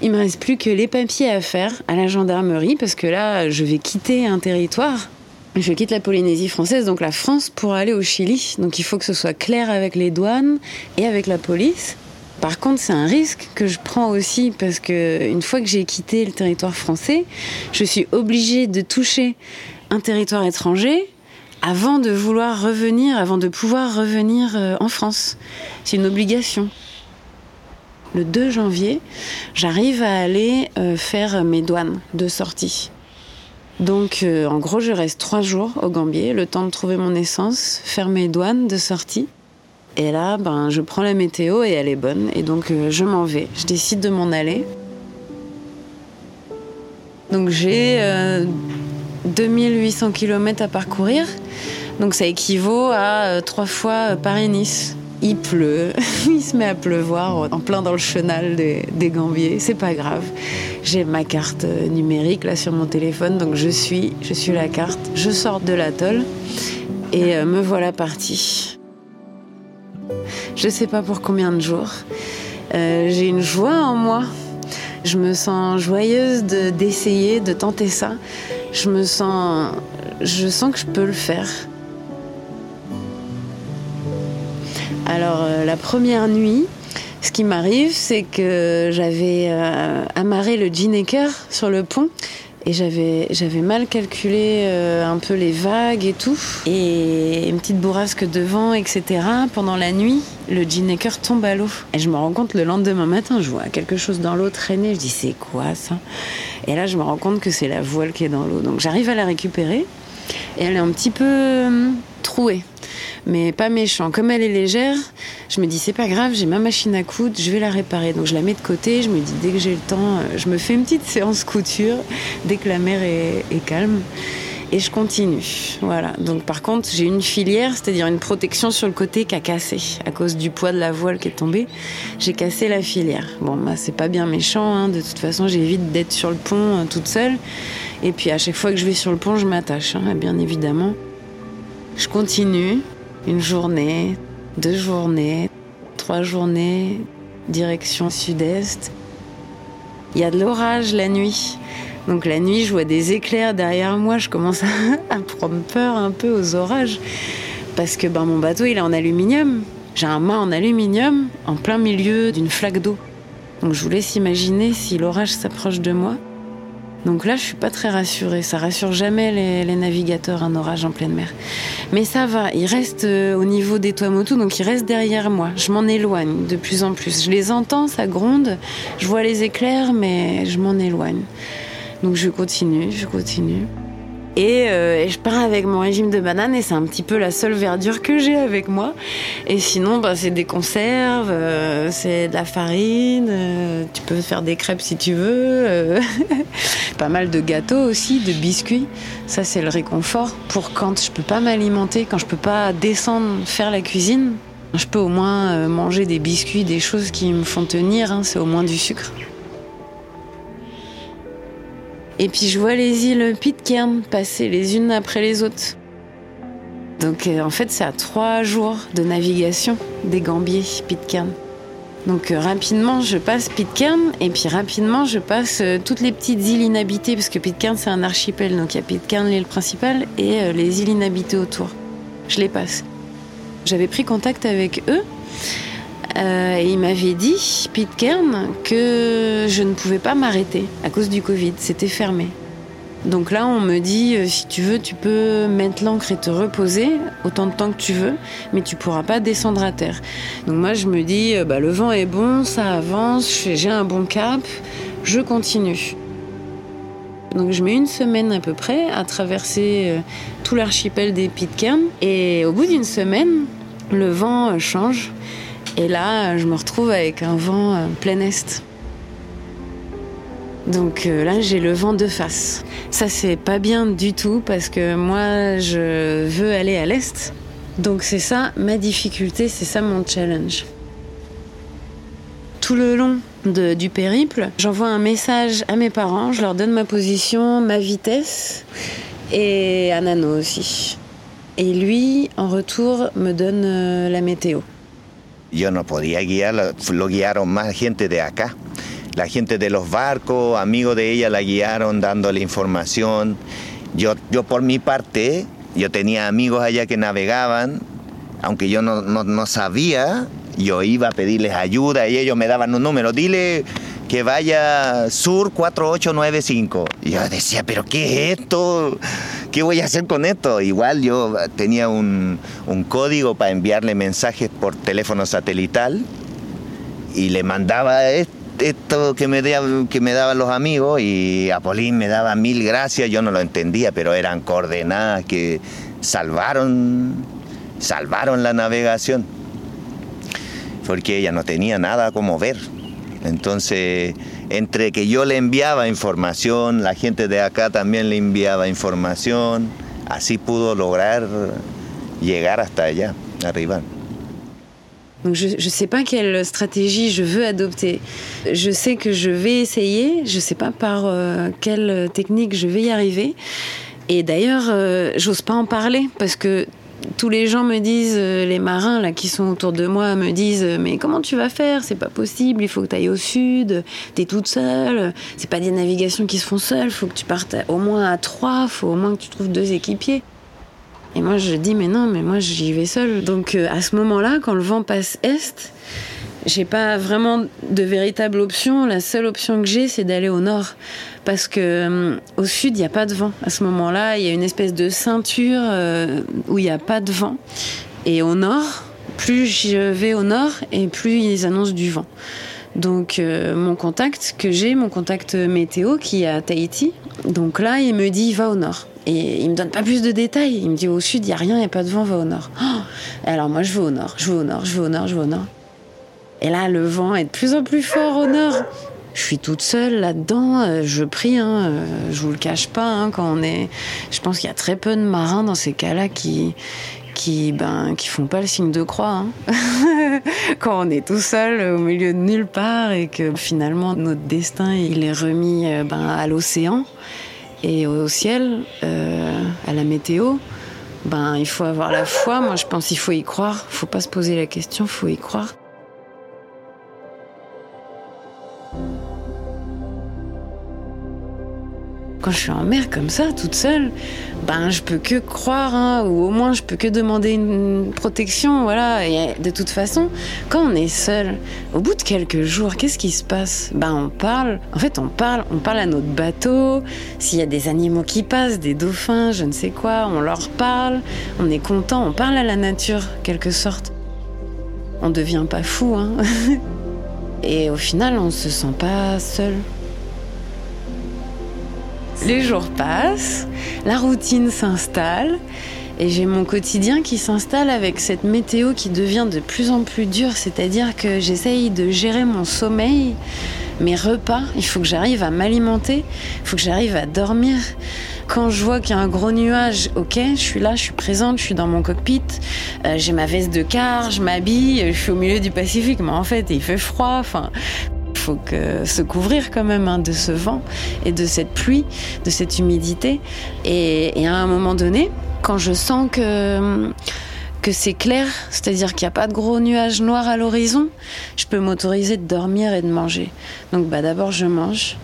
Il me reste plus que les papiers à faire à la gendarmerie, parce que là, je vais quitter un territoire. Je quitte la Polynésie française, donc la France, pour aller au Chili. Donc il faut que ce soit clair avec les douanes et avec la police. Par contre, c'est un risque que je prends aussi parce que une fois que j'ai quitté le territoire français, je suis obligée de toucher un territoire étranger avant de vouloir revenir, avant de pouvoir revenir euh, en France. C'est une obligation. Le 2 janvier, j'arrive à aller euh, faire mes douanes de sortie. Donc, euh, en gros, je reste trois jours au Gambier, le temps de trouver mon essence, faire mes douanes de sortie. Et là, ben, je prends la météo et elle est bonne. Et donc, je m'en vais. Je décide de m'en aller. Donc, j'ai 2800 km à parcourir. Donc ça équivaut à euh, trois fois euh, Paris-Nice. Il pleut, il se met à pleuvoir en plein dans le chenal des, Gambiers. C'est pas grave. J'ai ma carte euh, numérique là sur mon téléphone, donc je suis, je suis la carte. Je sors de l'atoll et me voilà partie. Je sais pas pour combien de jours. J'ai une joie en moi. Je me sens joyeuse d'essayer, de tenter ça je me sens, je sens que je peux le faire. Alors euh, la première nuit, ce qui m'arrive, c'est que j'avais euh, amarré le Ginecker sur le pont et j'avais j'avais mal calculé euh, un peu les vagues et tout. Et une petite bourrasque de vent etc pendant la nuit le Ginecker tombe à l'eau. Et je me rends compte le lendemain matin je vois quelque chose dans l'eau traîner. Je dis c'est quoi ça? Et là je me rends compte que c'est la voile qui est dans l'eau. Donc j'arrive à la récupérer. Et elle est un petit peu euh, trouée mais pas méchant. Comme elle est légère, je me dis c'est pas grave, j'ai ma machine à coudre, je vais la réparer. Donc je la mets de côté, je me dis dès que j'ai le temps, euh, je me fais une petite séance couture dès que la mer est, calme et je continue. Voilà. Donc par contre, j'ai une filière, c'est-à-dire une protection sur le côté qui a cassé à cause du poids de la voile qui est tombée. J'ai cassé la filière. Bon, bah c'est pas bien méchant. Hein. De toute façon, j'évite d'être sur le pont euh, toute seule. Et puis à chaque fois que je vais sur le pont, je m'attache, hein, bien évidemment. Je continue une journée, deux journées, trois journées, direction sud-est. Il y a de l'orage la nuit. Donc la nuit, je vois des éclairs derrière moi. Je commence à, prendre peur un peu aux orages. Parce que ben, mon bateau, il est en aluminium. J'ai un mât en aluminium en plein milieu d'une flaque d'eau. Donc je vous laisse imaginer si l'orage s'approche de moi. Donc là, je suis pas très rassurée. Ça rassure jamais les, navigateurs un orage en pleine mer. Mais ça va. Il reste euh, au niveau des Tuamotu, donc il reste derrière moi. Je m'en éloigne de plus en plus. Je les entends, ça gronde. Je vois les éclairs, mais je m'en éloigne. Donc je continue, je continue. Euh, et, je pars avec mon régime de bananes et c'est un petit peu la seule verdure que j'ai avec moi. Et sinon, bah, c'est des conserves, euh, c'est de la farine, euh, tu peux faire des crêpes si tu veux, pas mal de gâteaux aussi, de biscuits. Ça, c'est le réconfort pour quand je peux pas m'alimenter, quand je peux pas descendre faire la cuisine. Je peux au moins manger des biscuits, des choses qui me font tenir, hein, c'est au moins du sucre. Et puis je vois les îles Pitcairn passer les unes après les autres. Donc euh, en fait, c'est à trois jours de navigation des Gambiers Pitcairn. Donc euh, rapidement, je passe Pitcairn et puis rapidement, je passe euh, toutes les petites îles inhabitées parce que Pitcairn c'est un archipel. Donc il y a Pitcairn, l'île principale et les îles inhabitées autour. Je les passe. J'avais pris contact avec eux euh, et ils m'avaient dit, Pitcairn, que je ne pouvais pas m'arrêter à cause du Covid. C'était fermé. Donc là, on me dit, euh, si tu veux, tu peux mettre l'ancre et te reposer autant de temps que tu veux, mais tu pourras pas descendre à terre. Donc moi, je me dis, euh, bah, le vent est bon, ça avance, j'ai un bon cap, je continue. Donc je mets une semaine à peu près à traverser euh, tout l'archipel des Pitcairn. Et au bout d'une semaine, le vent change. Et là, je me retrouve avec un vent euh, plein est. Donc euh, là, j'ai le vent de face. Ça, c'est pas bien du tout parce que moi, je veux aller à l'est. Donc c'est ça ma difficulté, c'est ça mon challenge. Tout le long du périple, j'envoie un message à mes parents, je leur donne ma position, ma vitesse et à Nano aussi. Et lui, en retour, me donne euh, la météo. Yo no podía guiar, lo guiaron más gente de acá. La gente de los barcos, amigos de ella, la guiaron dándole información. Yo, yo por mi parte, yo tenía amigos allá que navegaban, aunque yo no, no, no sabía, yo iba a pedirles ayuda y ellos me daban un número. Dile que vaya sur 4895. Y yo decía, pero ¿qué es esto? ¿Qué voy a hacer con esto? Igual yo tenía un, código para enviarle mensajes por teléfono satelital y le mandaba est- esto que me, que me daban los amigos y Apolín me daba mil gracias, yo no lo entendía, pero eran coordenadas que salvaron, salvaron la navegación, porque ella no tenía nada como ver. Entonces, entre que yo le enviaba información, la gente de acá también le enviaba información, así pudo lograr llegar hasta allá, arriba. Donc je ne sais pas quelle stratégie je veux adopter. Je sais que je vais essayer, je ne sais pas par euh, quelle technique je vais y arriver. Et d'ailleurs, euh, j'ose pas en parler parce que tous les gens me disent, euh, les marins là qui sont autour de moi me disent, euh, mais comment tu vas faire? C'est pas possible, il faut que tu ailles au sud, t'es toute seule, c'est pas des navigations qui se font seules, faut que tu partes au moins à trois, faut au moins que tu trouves deux équipiers. Et moi, je dis, mais non, mais moi, j'y vais seule. Donc, euh, à ce moment-là, quand le vent passe est, j'ai pas vraiment de véritable option. La seule option que j'ai, c'est d'aller au nord. Parce que euh, au sud, il n'y a pas de vent. À ce moment-là, il y a une espèce de ceinture euh, où il n'y a pas de vent. Et au nord, plus je vais au nord, et plus ils annoncent du vent. Donc euh, mon contact que j'ai, mon contact météo qui est à Tahiti, donc là il me dit va au nord. Et il me donne pas plus de détails. Il me dit au sud il y a rien, il y a pas de vent, va au nord. Oh Alors moi je vais au nord, je vais au nord, je vais au nord, je vais au nord. Et là le vent est de plus en plus fort au nord. Je suis toute seule là-dedans, euh, je prie, hein, euh, je vous le cache pas, hein, quand on est. Je pense qu'il y a très peu de marins dans ces cas-là qui, qui, ben, qui font pas le signe de croix. hein. quand on est tout seul au milieu de nulle part et que finalement notre destin il est remis euh, ben, à l'océan et au ciel, euh, à la météo. Ben, il faut avoir la foi. Moi, je pense qu'il faut y croire. Faut pas se poser la question. Faut y croire. Quand je suis en mer comme ça, toute seule, ben je peux que croire, hein, ou au moins je peux que demander une protection, voilà. Et de toute façon, quand on est seul, au bout de quelques jours, qu'est-ce qui se passe? Ben on parle. En fait, on parle, on parle à notre bateau. S'il y a des animaux qui passent, des dauphins, je ne sais quoi, on leur parle. On est content, on parle à la nature, quelque sorte. On devient pas fou, hein. Et au final, on se sent pas seul. Les jours passent, la routine s'installe et j'ai mon quotidien qui s'installe avec cette météo qui devient de plus en plus dure, c'est-à-dire que j'essaye de gérer mon sommeil, mes repas, il faut que j'arrive à m'alimenter, il faut que j'arrive à dormir. Quand je vois qu'il y a un gros nuage, ok, je suis là, je suis présente, je suis dans mon cockpit, euh, j'ai ma veste de car, je m'habille, je suis au milieu du Pacifique, mais en fait il fait froid, enfin faut que se couvrir quand même hein, de ce vent et de cette pluie, de cette humidité. Et, à un moment donné, quand je sens que que c'est clair, c'est-à-dire qu'il n'y a pas de gros nuages noirs à l'horizon, je peux m'autoriser de dormir et de manger. Donc bah, d'abord je mange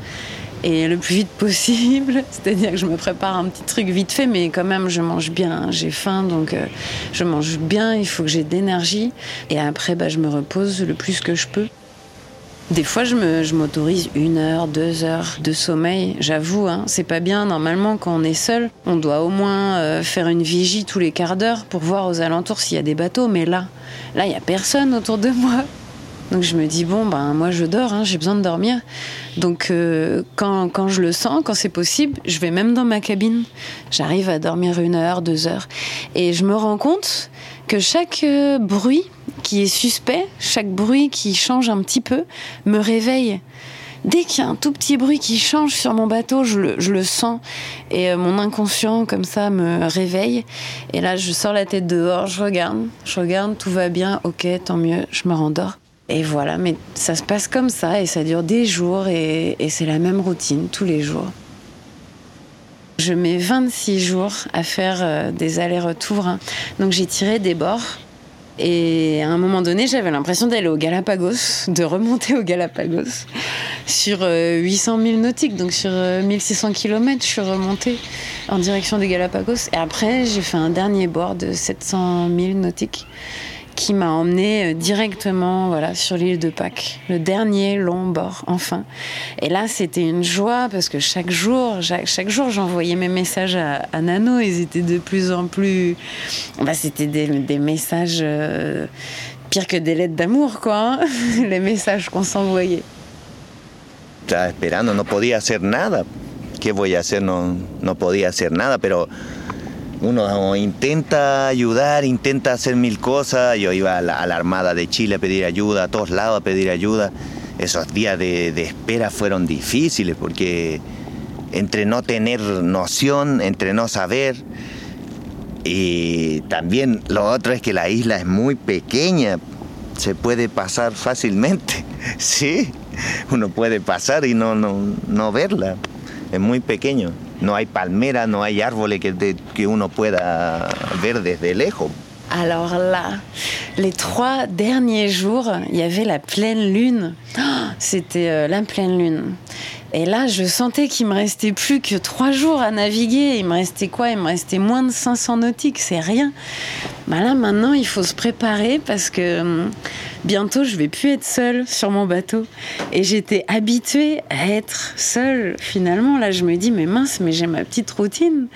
et le plus vite possible, c'est-à-dire que je me prépare un petit truc vite fait, mais quand même je mange bien, j'ai faim, donc euh, je mange bien, il faut que j'ai d'énergie, et après bah, je me repose le plus que je peux. Des fois, je, m'autorise une heure, deux heures de sommeil. J'avoue, hein, c'est pas bien. Normalement, quand on est seul, on doit au moins euh, faire une vigie tous les quarts d'heure pour voir aux alentours s'il y a des bateaux. Mais là, là, il y a personne autour de moi. Donc je me dis bon ben moi je dors, hein, j'ai besoin de dormir. Donc euh, quand, quand je le sens, quand c'est possible, je vais même dans ma cabine. J'arrive à dormir une heure, deux heures, et je me rends compte que chaque euh, bruit qui est suspect, chaque bruit qui change un petit peu, me réveille. Dès qu'il y a un tout petit bruit qui change sur mon bateau, je le, sens. Et euh, mon inconscient, comme ça, me réveille. Et là, je sors la tête dehors, je regarde. Je regarde, tout va bien, ok, tant mieux, je me rendors. Et voilà, mais ça se passe comme ça et ça dure des jours et, c'est la même routine tous les jours. Je mets 26 jours à faire euh, des allers-retours. Hein. Donc j'ai tiré des bords et à un moment donné, j'avais l'impression d'aller au Galapagos, de remonter au Galapagos sur 800 euh, 000 nautiques, donc sur 1600 euh, km, je suis remontée en direction des Galapagos. Et après, j'ai fait un dernier bord de 700 000 nautiques qui m'a emmené euh, directement voilà, sur l'île de Pâques, le dernier long bord, enfin. Et là, c'était une joie parce que chaque jour, chaque, jour, j'envoyais mes messages à, Nano. Ils étaient de plus en plus. Bah, c'était des, des, messages euh, pire que des lettres d'amour, quoi. Hein, les messages qu'on s'envoyait. Esperando, no podía hacer nada. ¿Qué voy a hacer? No, no podía hacer nada, pero uno intenta ayudar, intenta hacer mil cosas. Yo iba a la, Armada de Chile a pedir ayuda, a todos lados a pedir ayuda. Esos días de, espera fueron difíciles porque entre no tener noción, entre no saber, y también lo otro es que la isla es muy pequeña, se puede pasar fácilmente, sí, uno puede pasar y no, no, no verla, es muy pequeño. No hay palmera, no hay árboles que, de, que uno pueda ver desde lejos. Alors là, les trois derniers jours, il y avait la pleine lune. Oh, c'était euh, la pleine lune. Et là, je sentais qu'il me restait plus que trois jours à naviguer. Il me restait quoi? Il me restait moins de 500 nautiques, c'est rien. Bah là, maintenant, il faut se préparer parce que hum, bientôt, je vais plus être seule sur mon bateau. Et j'étais habituée à être seule. Finalement, là, je me dis, mais mince, mais j'ai ma petite routine.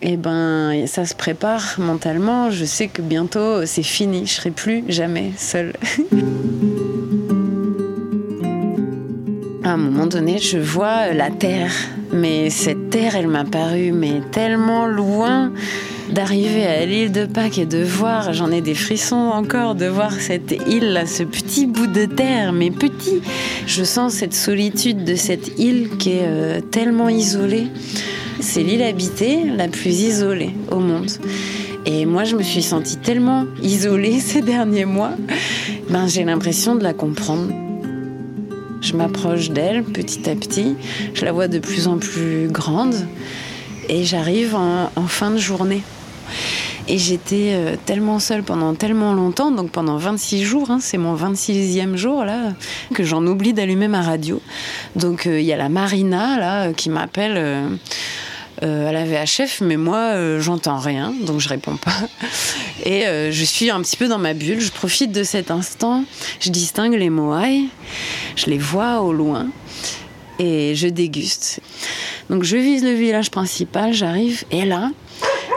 Et eh ben, ça se prépare mentalement. Je sais que bientôt, c'est fini. Je serai plus jamais seule. à un moment donné, je vois la terre. Mais cette terre, elle m'a paru mais tellement loin d'arriver à l'île de Pâques et de voir, j'en ai des frissons encore, de voir cette île, ce petit bout de terre, mais petit. Je sens cette solitude de cette île qui est euh, tellement isolée. C'est l'île habitée la plus isolée au monde. Et moi, je me suis sentie tellement isolée ces derniers mois, ben, j'ai l'impression de la comprendre. Je m'approche d'elle petit à petit. Je la vois de plus en plus grande. Et j'arrive en, fin de journée. Et j'étais euh, tellement seule pendant tellement longtemps, donc pendant 26 jours, hein, c'est mon 26e jour là, que j'en oublie d'allumer ma radio. Donc euh, il y a la Marina là qui m'appelle. Euh, à la VHF, mais moi, j'entends rien, donc je réponds pas. Et je suis un petit peu dans ma bulle. Je profite de cet instant. Je distingue les moailles. Je les vois au loin et je déguste. Donc je vise le village principal, j'arrive et là,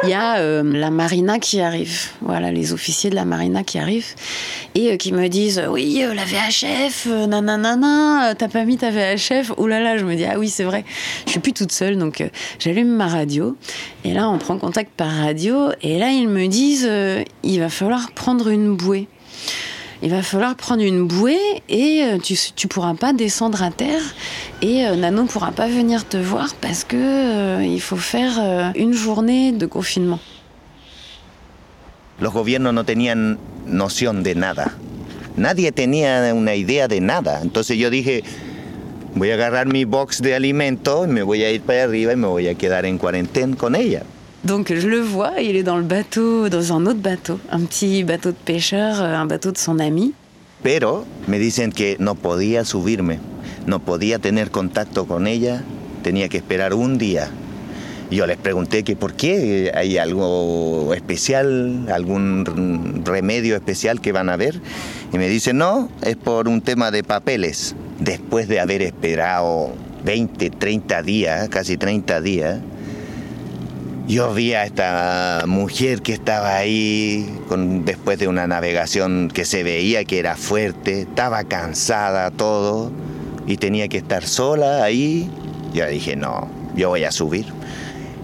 il y a euh, la marina qui arrive. Voilà, les officiers de la marina qui arrivent et euh, qui me disent Oui, euh, la VHF, nanana, t'as pas mis ta VHF Oh là là, je me dis Ah oui, c'est vrai, je suis plus toute seule. Donc j'allume ma radio et là, on prend contact par radio et là, ils me disent Il va falloir prendre une bouée il va falloir prendre une bouée et euh, tu ne pourras pas descendre à terre et euh, Nano ne pourra pas venir te voir parce que euh, il faut faire une journée de confinement. Los gobiernos no tenían noción de nada. Nadie tenía una idea de nada. Entonces yo dije, voy a agarrar mi box de alimentos, me voy a ir para arriba y me voy a quedar en cuarentena con ella. Donc je le vois, il est dans le bateau, dans un autre bateau, un petit bateau de pêcheur, euh, un bateau de son ami. Pero me dicen que no podía subirme, no podía tener contacto con ella, tenía que esperar un día. Yo les pregunté que por qué, hay algo especial, algún remedio especial que van a ver. Y me dicen, no, es por un tema de papeles. Después de haber esperado 20, 30 días, casi 30 días, yo vi a esta mujer que estaba ahí después de una navegación que se veía que era fuerte, estaba cansada, todo, y tenía que estar sola ahí. Yo dije, no, yo voy a subir.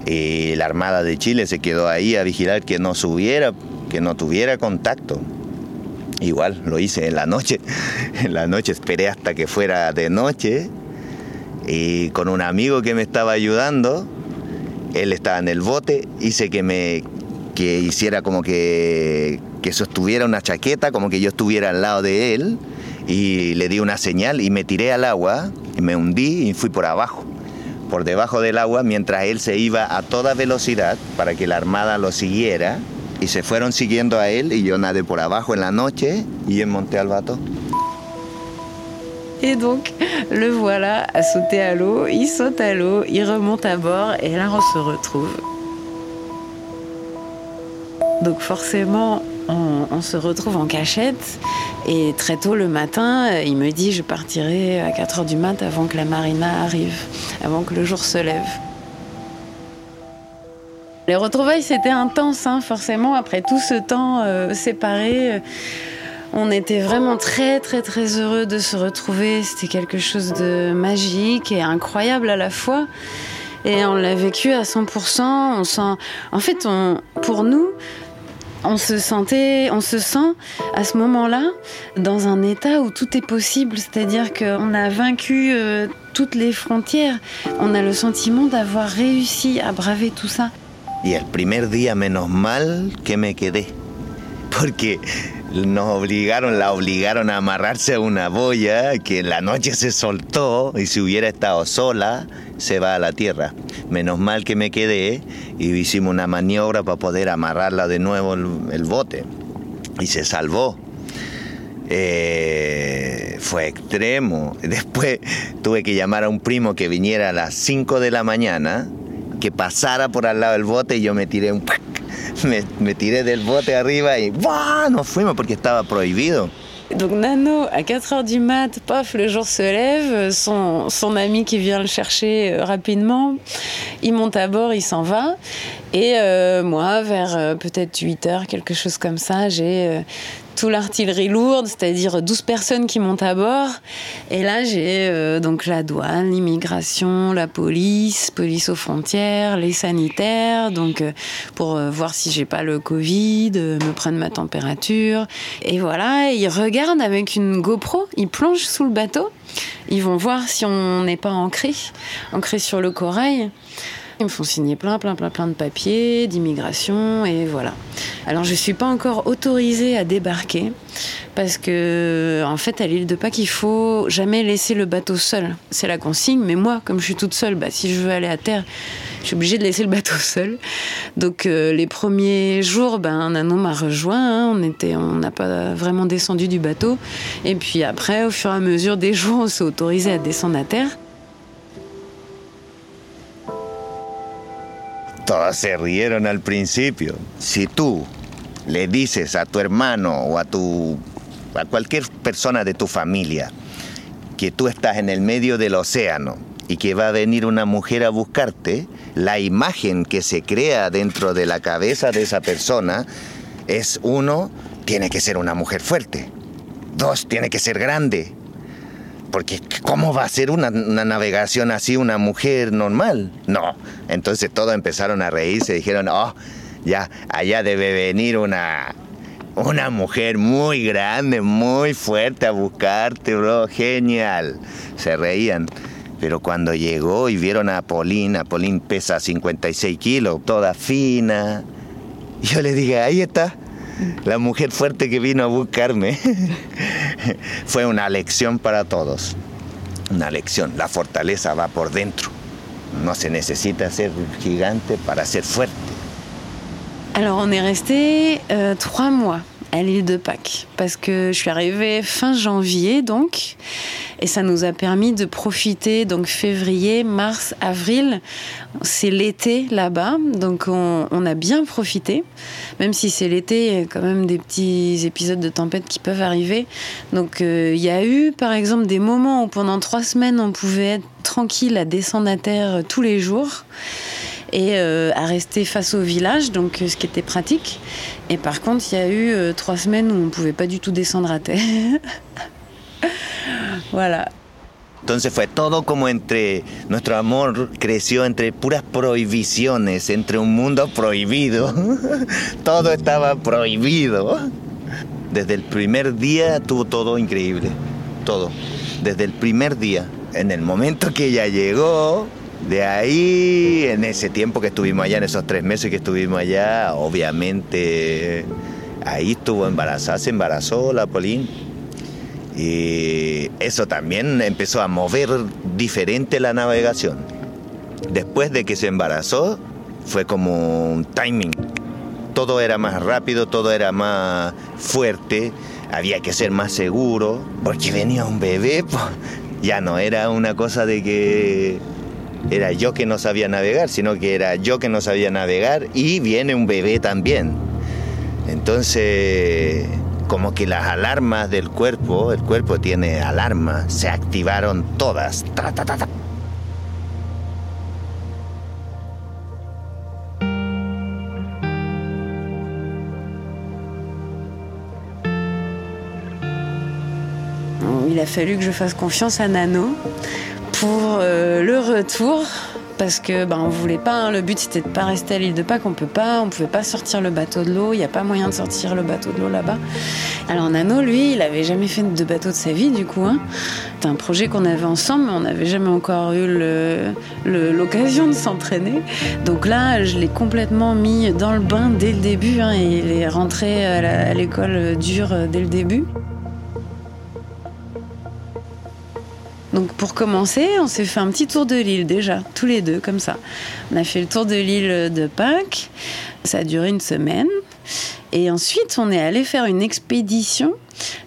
Y la Armada de Chile se quedó ahí a vigilar que no subiera, que no tuviera contacto. Igual lo hice en la noche. En la noche esperé hasta que fuera de noche y con un amigo que me estaba ayudando él estaba en el bote, hice que me que hiciera como que, que sostuviera una chaqueta, como que yo estuviera al lado de él, y le di una señal y me tiré al agua, y me hundí y fui por abajo, por debajo del agua, mientras él se iba a toda velocidad para que la armada lo siguiera, y se fueron siguiendo a él, y yo nadé por abajo en la noche y en monté al bateau. Et donc, le voilà à sauter à l'eau. Il saute à l'eau, il remonte à bord et là, on se retrouve. Donc forcément, on, se retrouve en cachette. Et très tôt le matin, il me dit je partirai à 4 heures du mat avant que la marina arrive, avant que le jour se lève. Les retrouvailles, c'était intense, hein, forcément, après tout ce temps euh, séparé. On était vraiment très très très heureux de se retrouver. C'était quelque chose de magique et incroyable à la fois. Et on l'a vécu à 100%. On sent, en fait, on, pour nous, on se sentait, on se sent à ce moment-là dans un état où tout est possible. C'est-à-dire qu'on a vaincu euh, toutes les frontières. On a le sentiment d'avoir réussi à braver tout ça. Et le premier día, menos mal que me quedé. Porque nos obligaron, la obligaron a amarrarse a una boya que en la noche se soltó y si hubiera estado sola se va a la tierra. Menos mal que me quedé y hicimos una maniobra para poder amarrarla de nuevo el, bote y se salvó. Eh, fue extremo. Después tuve que llamar a un primo que viniera a las 5 de la mañana, que pasara por al lado del bote y yo me tiré un me, me tiré del bote arriba y ¡buah! nos fuimos porque estaba prohibido. Donc Nano, à 4h du mat, paf, le jour se lève, son, son ami qui vient le chercher euh, rapidement, il monte à bord, il s'en va. Et euh, moi, vers euh, peut-être 8h, quelque chose comme ça, j'ai tout l'artillerie lourde, c'est-à-dire 12 personnes qui montent à bord. Et là, j'ai euh, donc la douane, l'immigration, la police, police aux frontières, les sanitaires, donc euh, pour euh, voir si j'ai pas le Covid, me prendre ma température. Et voilà, ils regardent avec une GoPro, ils plongent sous le bateau, ils vont voir si on n'est pas ancré, ancré sur le corail. Ils me font signer plein, plein, plein, plein de papiers, d'immigration, et voilà. Alors, je ne suis pas encore autorisée à débarquer, parce que, en fait, à l'île de Pâques, il faut jamais laisser le bateau seul. C'est la consigne, mais moi, comme je suis toute seule, bah, si je veux aller à terre, je suis obligée de laisser le bateau seul. Donc, euh, les premiers jours, ben, Nano m'a rejoint. Hein. on était, on n'a pas vraiment descendu du bateau. Et puis après, au fur et à mesure des jours, on s'est autorisé à descendre à terre. Todos se rieron al principio. Si tú le dices a tu hermano o a tu a cualquier persona de tu familia que tú estás en el medio del océano y que va a venir una mujer a buscarte, la imagen que se crea dentro de la cabeza de esa persona es uno, tiene que ser una mujer fuerte. Dos, tiene que ser grande. Porque ¿cómo va a ser una, navegación así una mujer normal? No. Entonces todos empezaron a reírse, dijeron, oh, ya, allá debe venir una, una mujer muy grande, muy fuerte a buscarte, bro, genial. Se reían. Pero cuando llegó y vieron a Pauline, Pauline pesa 56 kilos, toda fina, yo le dije, ahí está, la mujer fuerte que vino a buscarme. Fue una lección para todos. Una lección. La fortaleza va por dentro. No se necesita ser gigante para ser fuerte. Alors on est resté euh, trois mois à l'île de Pâques. Parce que je suis arrivée fin janvier donc et ça nous a permis de profiter donc février, mars, avril. C'est l'été là-bas donc on, a bien profité. Même si c'est l'été quand même des petits épisodes de tempête qui peuvent arriver. Donc euh, il y a eu par exemple des moments où pendant trois semaines on pouvait être tranquille à descendre à terre tous les jours et euh, à rester face au village, donc ce qui était pratique. Et par contre, il y a eu euh, trois semaines où on ne pouvait pas du tout descendre à terre. voilà. Entonces fue todo como entre nuestro amor creció entre puras prohibiciones, entre un mundo prohibido. todo estaba prohibido. Desde el primer día tuvo todo increíble, todo. Desde el primer día, en el momento que ella llegó, de ahí, en ese tiempo que estuvimos allá, en esos tres meses que estuvimos allá, obviamente ahí estuvo embarazada, se embarazó la Polín. Y eso también empezó a mover diferente la navegación. Después de que se embarazó, fue como un timing. Todo era más rápido, todo era más fuerte, había que ser más seguro, porque venía un bebé, ya no era una cosa de que era yo que no sabía navegar, sino que era yo que no sabía navegar y viene un bebé también. Entonces, como que las alarmas del cuerpo, el cuerpo tiene alarmas, se activaron todas. Il a fallu que je fasse confiance à Nano pour euh, le retour parce que ben on voulait pas hein. le but c'était de pas rester à l'île de Pâques on peut pas on pouvait pas sortir le bateau de l'eau il n'y a pas moyen de sortir le bateau de l'eau là-bas alors Nano lui il avait jamais fait de bateau de sa vie du coup hein. c'était un projet qu'on avait ensemble mais on n'avait jamais encore eu l'occasion de s'entraîner donc là je l'ai complètement mis dans le bain dès le début hein, et il est rentré à l'école dure dès le début Donc pour commencer, on s'est fait un petit tour de l'île déjà, tous les deux comme ça. On a fait le tour de l'île de Pâques, ça a duré une semaine. Et ensuite, on est allé faire une expédition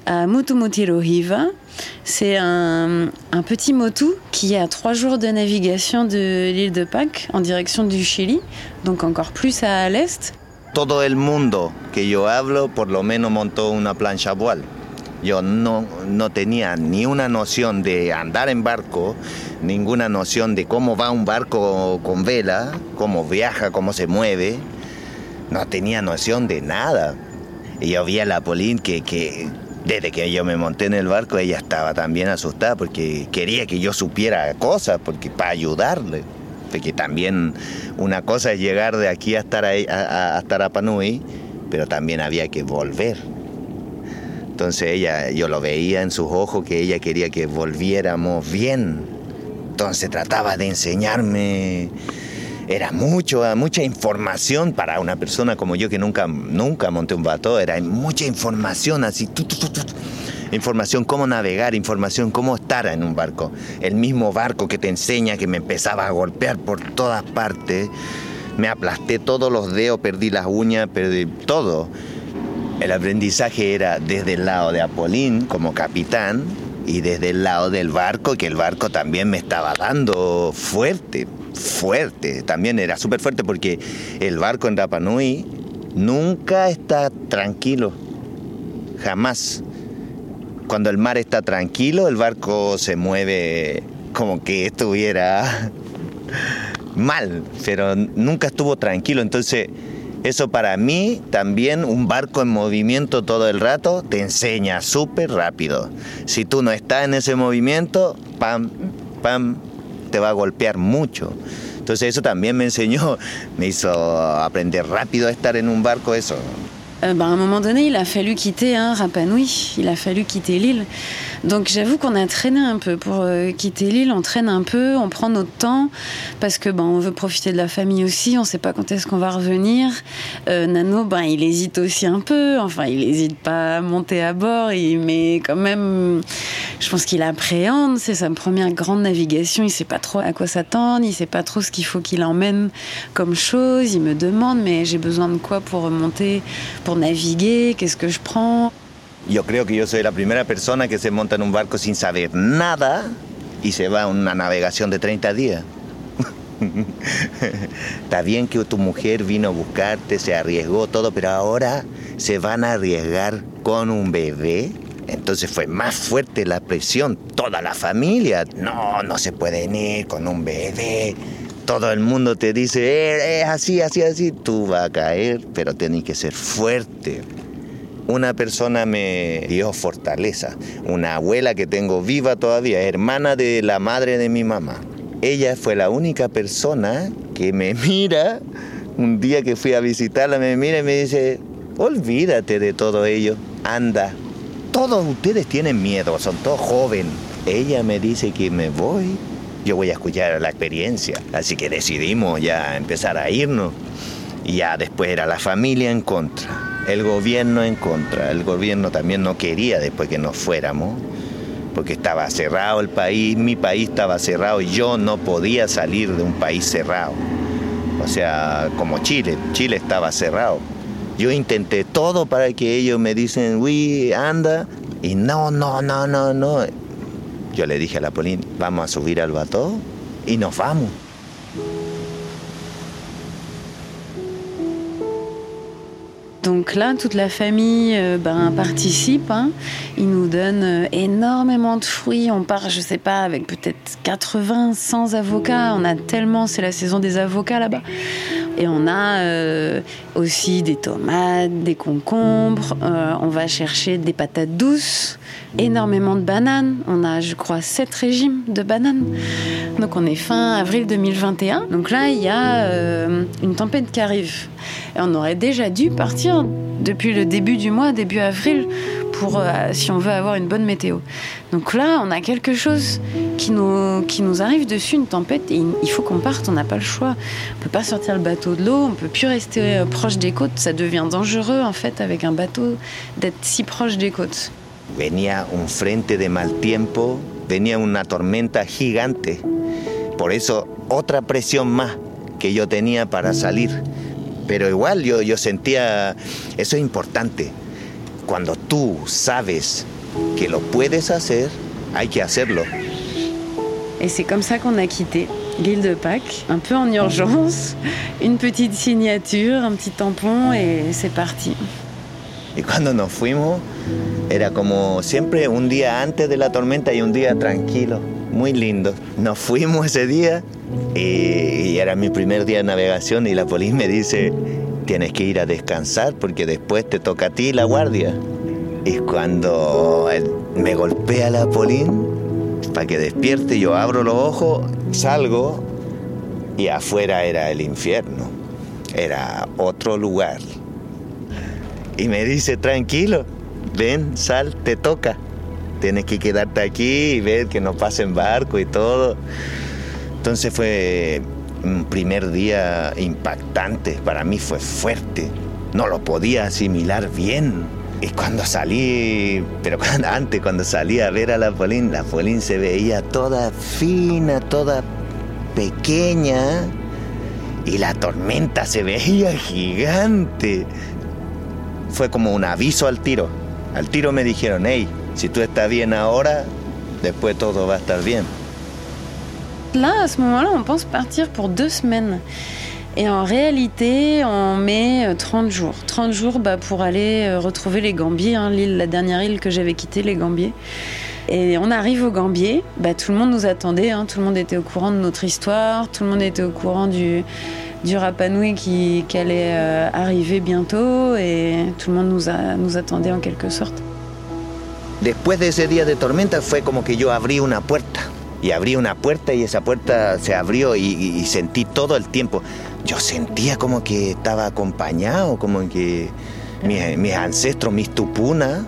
à Mutumutirohiva. C'est un, petit motu qui est à trois jours de navigation de l'île de Pâques en direction du Chili, donc encore plus à l'est. Todo el mundo que yo hablo por lo menos montó una plancha voile. Yo no, no tenía ni una noción de andar en barco, ninguna noción de cómo va un barco con vela, cómo viaja, cómo se mueve. No tenía noción de nada. Y yo vi a la Polín que, que desde que yo me monté en el barco ella estaba también asustada porque quería que yo supiera cosas, porque para ayudarle. Porque también una cosa es llegar de aquí a estar a, a, pero también había que volver. Entonces ella, yo lo veía en sus ojos que ella quería que volviéramos bien. Entonces trataba de enseñarme. Era mucho, mucha información para una persona como yo que nunca, nunca monté un bato. Era mucha información así. información cómo navegar, información cómo estar en un barco. El mismo barco que te enseña que me empezaba a golpear por todas partes. Me aplasté todos los dedos, perdí las uñas, perdí todo. El aprendizaje era desde el lado de Apolín como capitán y desde el lado del barco, que el barco también me estaba dando fuerte, fuerte. También era súper fuerte porque el barco en Rapanui nunca está tranquilo, jamás. Cuando el mar está tranquilo, el barco se mueve como que estuviera mal, pero nunca estuvo tranquilo. Entonces, eso para mí también un barco en movimiento todo el rato te enseña súper rápido. Si tú no estás en ese movimiento, pam, pam, te va a golpear mucho. Entonces eso también me enseñó, me hizo aprender rápido a estar en un barco eso. Euh, bah, à un moment donné, il a fallu quitter hein, Rapa Nui, il a fallu quitter l'île. Donc j'avoue qu'on a traîné un peu. Pour euh, quitter l'île, on traîne un peu, on prend notre temps, parce que ben, on veut profiter de la famille aussi, on ne sait pas quand est-ce qu'on va revenir. Euh, Nano, ben, il hésite aussi un peu, enfin il n'hésite pas à monter à bord, mais quand même, je pense qu'il appréhende, c'est sa première grande navigation, il ne sait pas trop à quoi s'attendre, il ne sait pas trop ce qu'il faut qu'il emmène comme chose, il me demande mais j'ai besoin de quoi pour remonter, pour naviguer, qu'est-ce que je prends Yo creo que yo soy la primera persona que se monta en un barco sin saber nada y se va a una navegación de 30 días. Está bien que tu mujer vino a buscarte, se arriesgó todo, pero ahora se van a arriesgar con un bebé. Entonces fue más fuerte la presión. Toda la familia, no, no se pueden ir con un bebé. Todo el mundo te dice, eh, así, así, así. Tú vas a caer, pero tienes que ser fuerte. Una persona me dio fortaleza, una abuela que tengo viva todavía, hermana de la madre de mi mamá. Ella fue la única persona que me mira, un día que fui a visitarla, me mira y me dice, olvídate de todo ello, anda. Todos ustedes tienen miedo, son todos jóvenes. Ella me dice que me voy, yo voy a escuchar la experiencia. Así que decidimos ya empezar a irnos. Y ya después era la familia en contra el gobierno en contra. El gobierno también no quería después que nos fuéramos, porque estaba cerrado el país, mi país estaba cerrado y yo no podía salir de un país cerrado. O sea, como Chile, Chile estaba cerrado. Yo intenté todo para que ellos me dicen, uy, anda, y no, no, no, no, no. Yo le dije a la Polín, vamos a subir al bateau y nos vamos. Donc là, toute la famille euh, ben, participe. Hein. Ils nous donnent euh, énormément de fruits. On part, je sais pas, avec peut-être 80, 100 avocats. On a tellement, c'est la saison des avocats là-bas. Et on a euh, aussi des tomates, des concombres. on va chercher des patates douces, énormément de bananes. On a, je crois, 7 régimes de bananes. Donc on est fin avril 2021. Donc là, il y a une tempête qui arrive. Et on aurait déjà dû partir depuis le début du mois, début avril, euh, si on veut avoir une bonne météo. Donc là, on a quelque chose qui nous, arrive dessus, une tempête, et il faut qu'on parte, on n'a pas le choix. On peut pas sortir le bateau de l'eau, on peut plus rester euh, proche des côtes, ça devient dangereux en fait avec un bateau d'être si proche des côtes. Venía un frente de mal tiempo, venía una tormenta gigante. Por eso, otra presión más que yo tenía para salir. pero igual yo, yo sentía, eso es importante. Cuando tú sabes que lo puedes hacer, hay que hacerlo. Et c'est comme ça qu'on a quitté l'île de Pâques, un peu en urgence, une petite signature, un petit tampon et c'est parti. Y cuando nos fuimos, era como siempre un día antes de la tormenta y un día tranquilo, muy lindo. Nos fuimos ese día y, era mi primer día de navegación y la policía me dice, tienes que ir a descansar porque después te toca a ti la guardia. Y cuando me golpea la polín, para que despierte, yo abro los ojos, salgo y afuera era el infierno, era otro lugar. Y me dice, tranquilo, ven, sal, te toca. Tienes que quedarte aquí y ver que no pasen barco y todo. Entonces fue un primer día impactante, para mí fue fuerte, no lo podía asimilar bien. Y cuando salí, pero antes cuando salí a ver a la Polín, la Polín se veía toda fina, toda pequeña y la tormenta se veía gigante. Fue como un aviso al tiro. Al tiro me dijeron, hey, si tú estás bien ahora, después todo va a estar bien. Là, à ce moment-là, on pense partir pour deux semaines. Et en réalité, on met 30 euh, jours. 30 jours bah, pour aller euh, retrouver les Gambiers, hein, l'île, la dernière île que j'avais quittée, les Gambiers. Et on arrive aux Gambiers, bah, tout le monde nous attendait, hein, tout le monde était au courant de notre histoire, tout le monde était au courant du, du qui, allait euh, arriver bientôt et tout le monde nous, a, nous attendait en quelque sorte. Después de ese día de tormenta fue como que yo abrí una puerta. Y abrí una puerta y esa puerta se abrió y, sentí todo el tiempo. Yo sentía como que estaba acompañado, como que mis, ancestros, mis tupunas.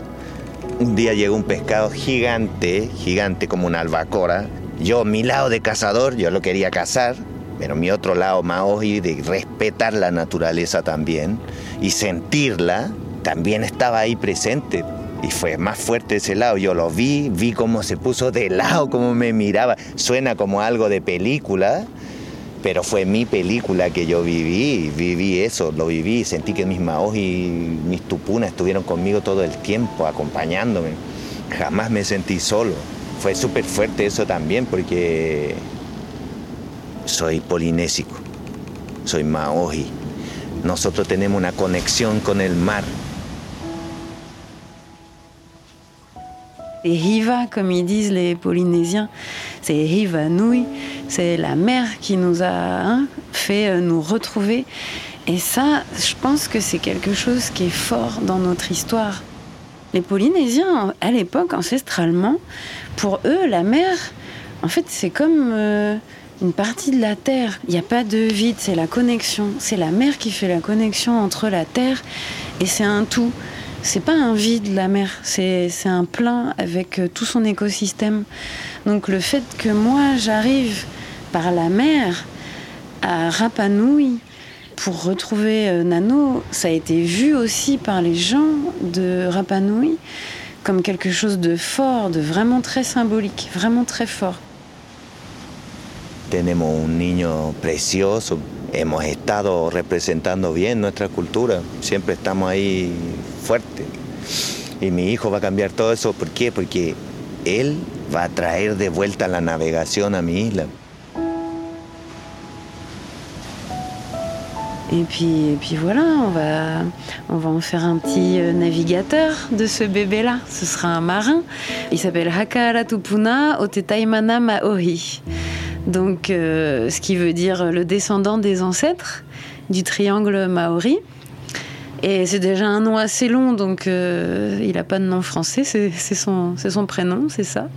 Un día llegó un pescado gigante, gigante como una albacora. Yo, mi lado de cazador, yo lo quería cazar, pero mi otro lado maoji de respetar la naturaleza también y sentirla, también estaba ahí presente. Y fue más fuerte ese lado. Yo lo vi, vi cómo se puso de lado, cómo me miraba. Suena como algo de película, pero fue mi película que yo viví, viví eso, lo viví, sentí que mis maos y mis tupunas estuvieron conmigo todo el tiempo, acompañándome. Jamás me sentí solo. Fue súper fuerte eso también porque soy polinésico, soy maoji. Nosotros tenemos una conexión con el mar. Et Riva, comme ils disent les Polynésiens, c'est Riva Nui, c'est la mer qui nous a hein, fait euh, nous retrouver. Et ça, je pense que c'est quelque chose qui est fort dans notre histoire. Les Polynésiens, à l'époque, ancestralement, pour eux, la mer, en fait, c'est comme euh, une partie de la terre. Il n'y a pas de vide, c'est la connexion. C'est la mer qui fait la connexion entre la terre et c'est un tout. C'est pas un vide la mer, c'est un plein avec euh, tout son écosystème. Donc le fait que moi j'arrive par la mer à Rapa Nui pour retrouver euh, Nano, ça a été vu aussi par les gens de Rapa Nui comme quelque chose de fort, de vraiment très symbolique, vraiment très fort. Tenemos un niño precioso, hemos estado representando bien nuestra cultura, siempre estamos ahí fuerte. Y mi hijo va a cambiar todo eso, ¿por qué? Porque él va a traer de vuelta la navegación a mi isla. Et puis, et puis voilà, on va, on va en faire un petit euh, navigateur de ce bébé-là. Ce sera un marin. Il s'appelle Hakaratupuna Otetaimana Maori. Donc, euh, ce qui veut dire le descendant des ancêtres du triangle maori. Et c'est déjà un nom assez long, donc euh, il n'a pas de nom français, c'est son, prénom, c'est ça.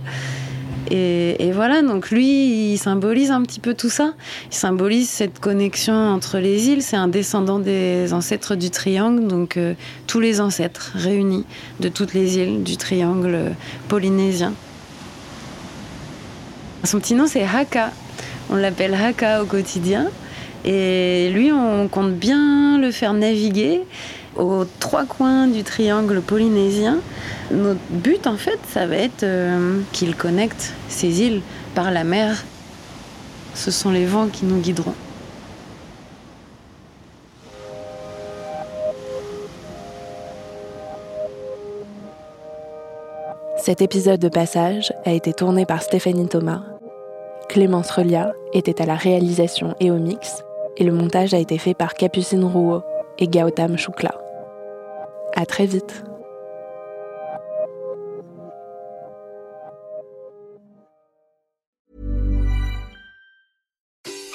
Et, et, voilà, donc lui, il symbolise un petit peu tout ça. Il symbolise cette connexion entre les îles. C'est un descendant des ancêtres du triangle, donc euh, tous les ancêtres réunis de toutes les îles du triangle polynésien. Son petit nom, c'est Haka. On l'appelle Haka au quotidien. Et lui, on compte bien le faire naviguer aux trois coins du triangle polynésien. Notre but, en fait, ça va être euh, qu'il connecte ces îles par la mer. Ce sont les vents qui nous guideront. Cet épisode de Passage a été tourné par Stéphanie Thomas. Clémence Relia était à la réalisation et au mix, et le montage a été fait par Capucine Rouault et Gautam Choukla. À très vite.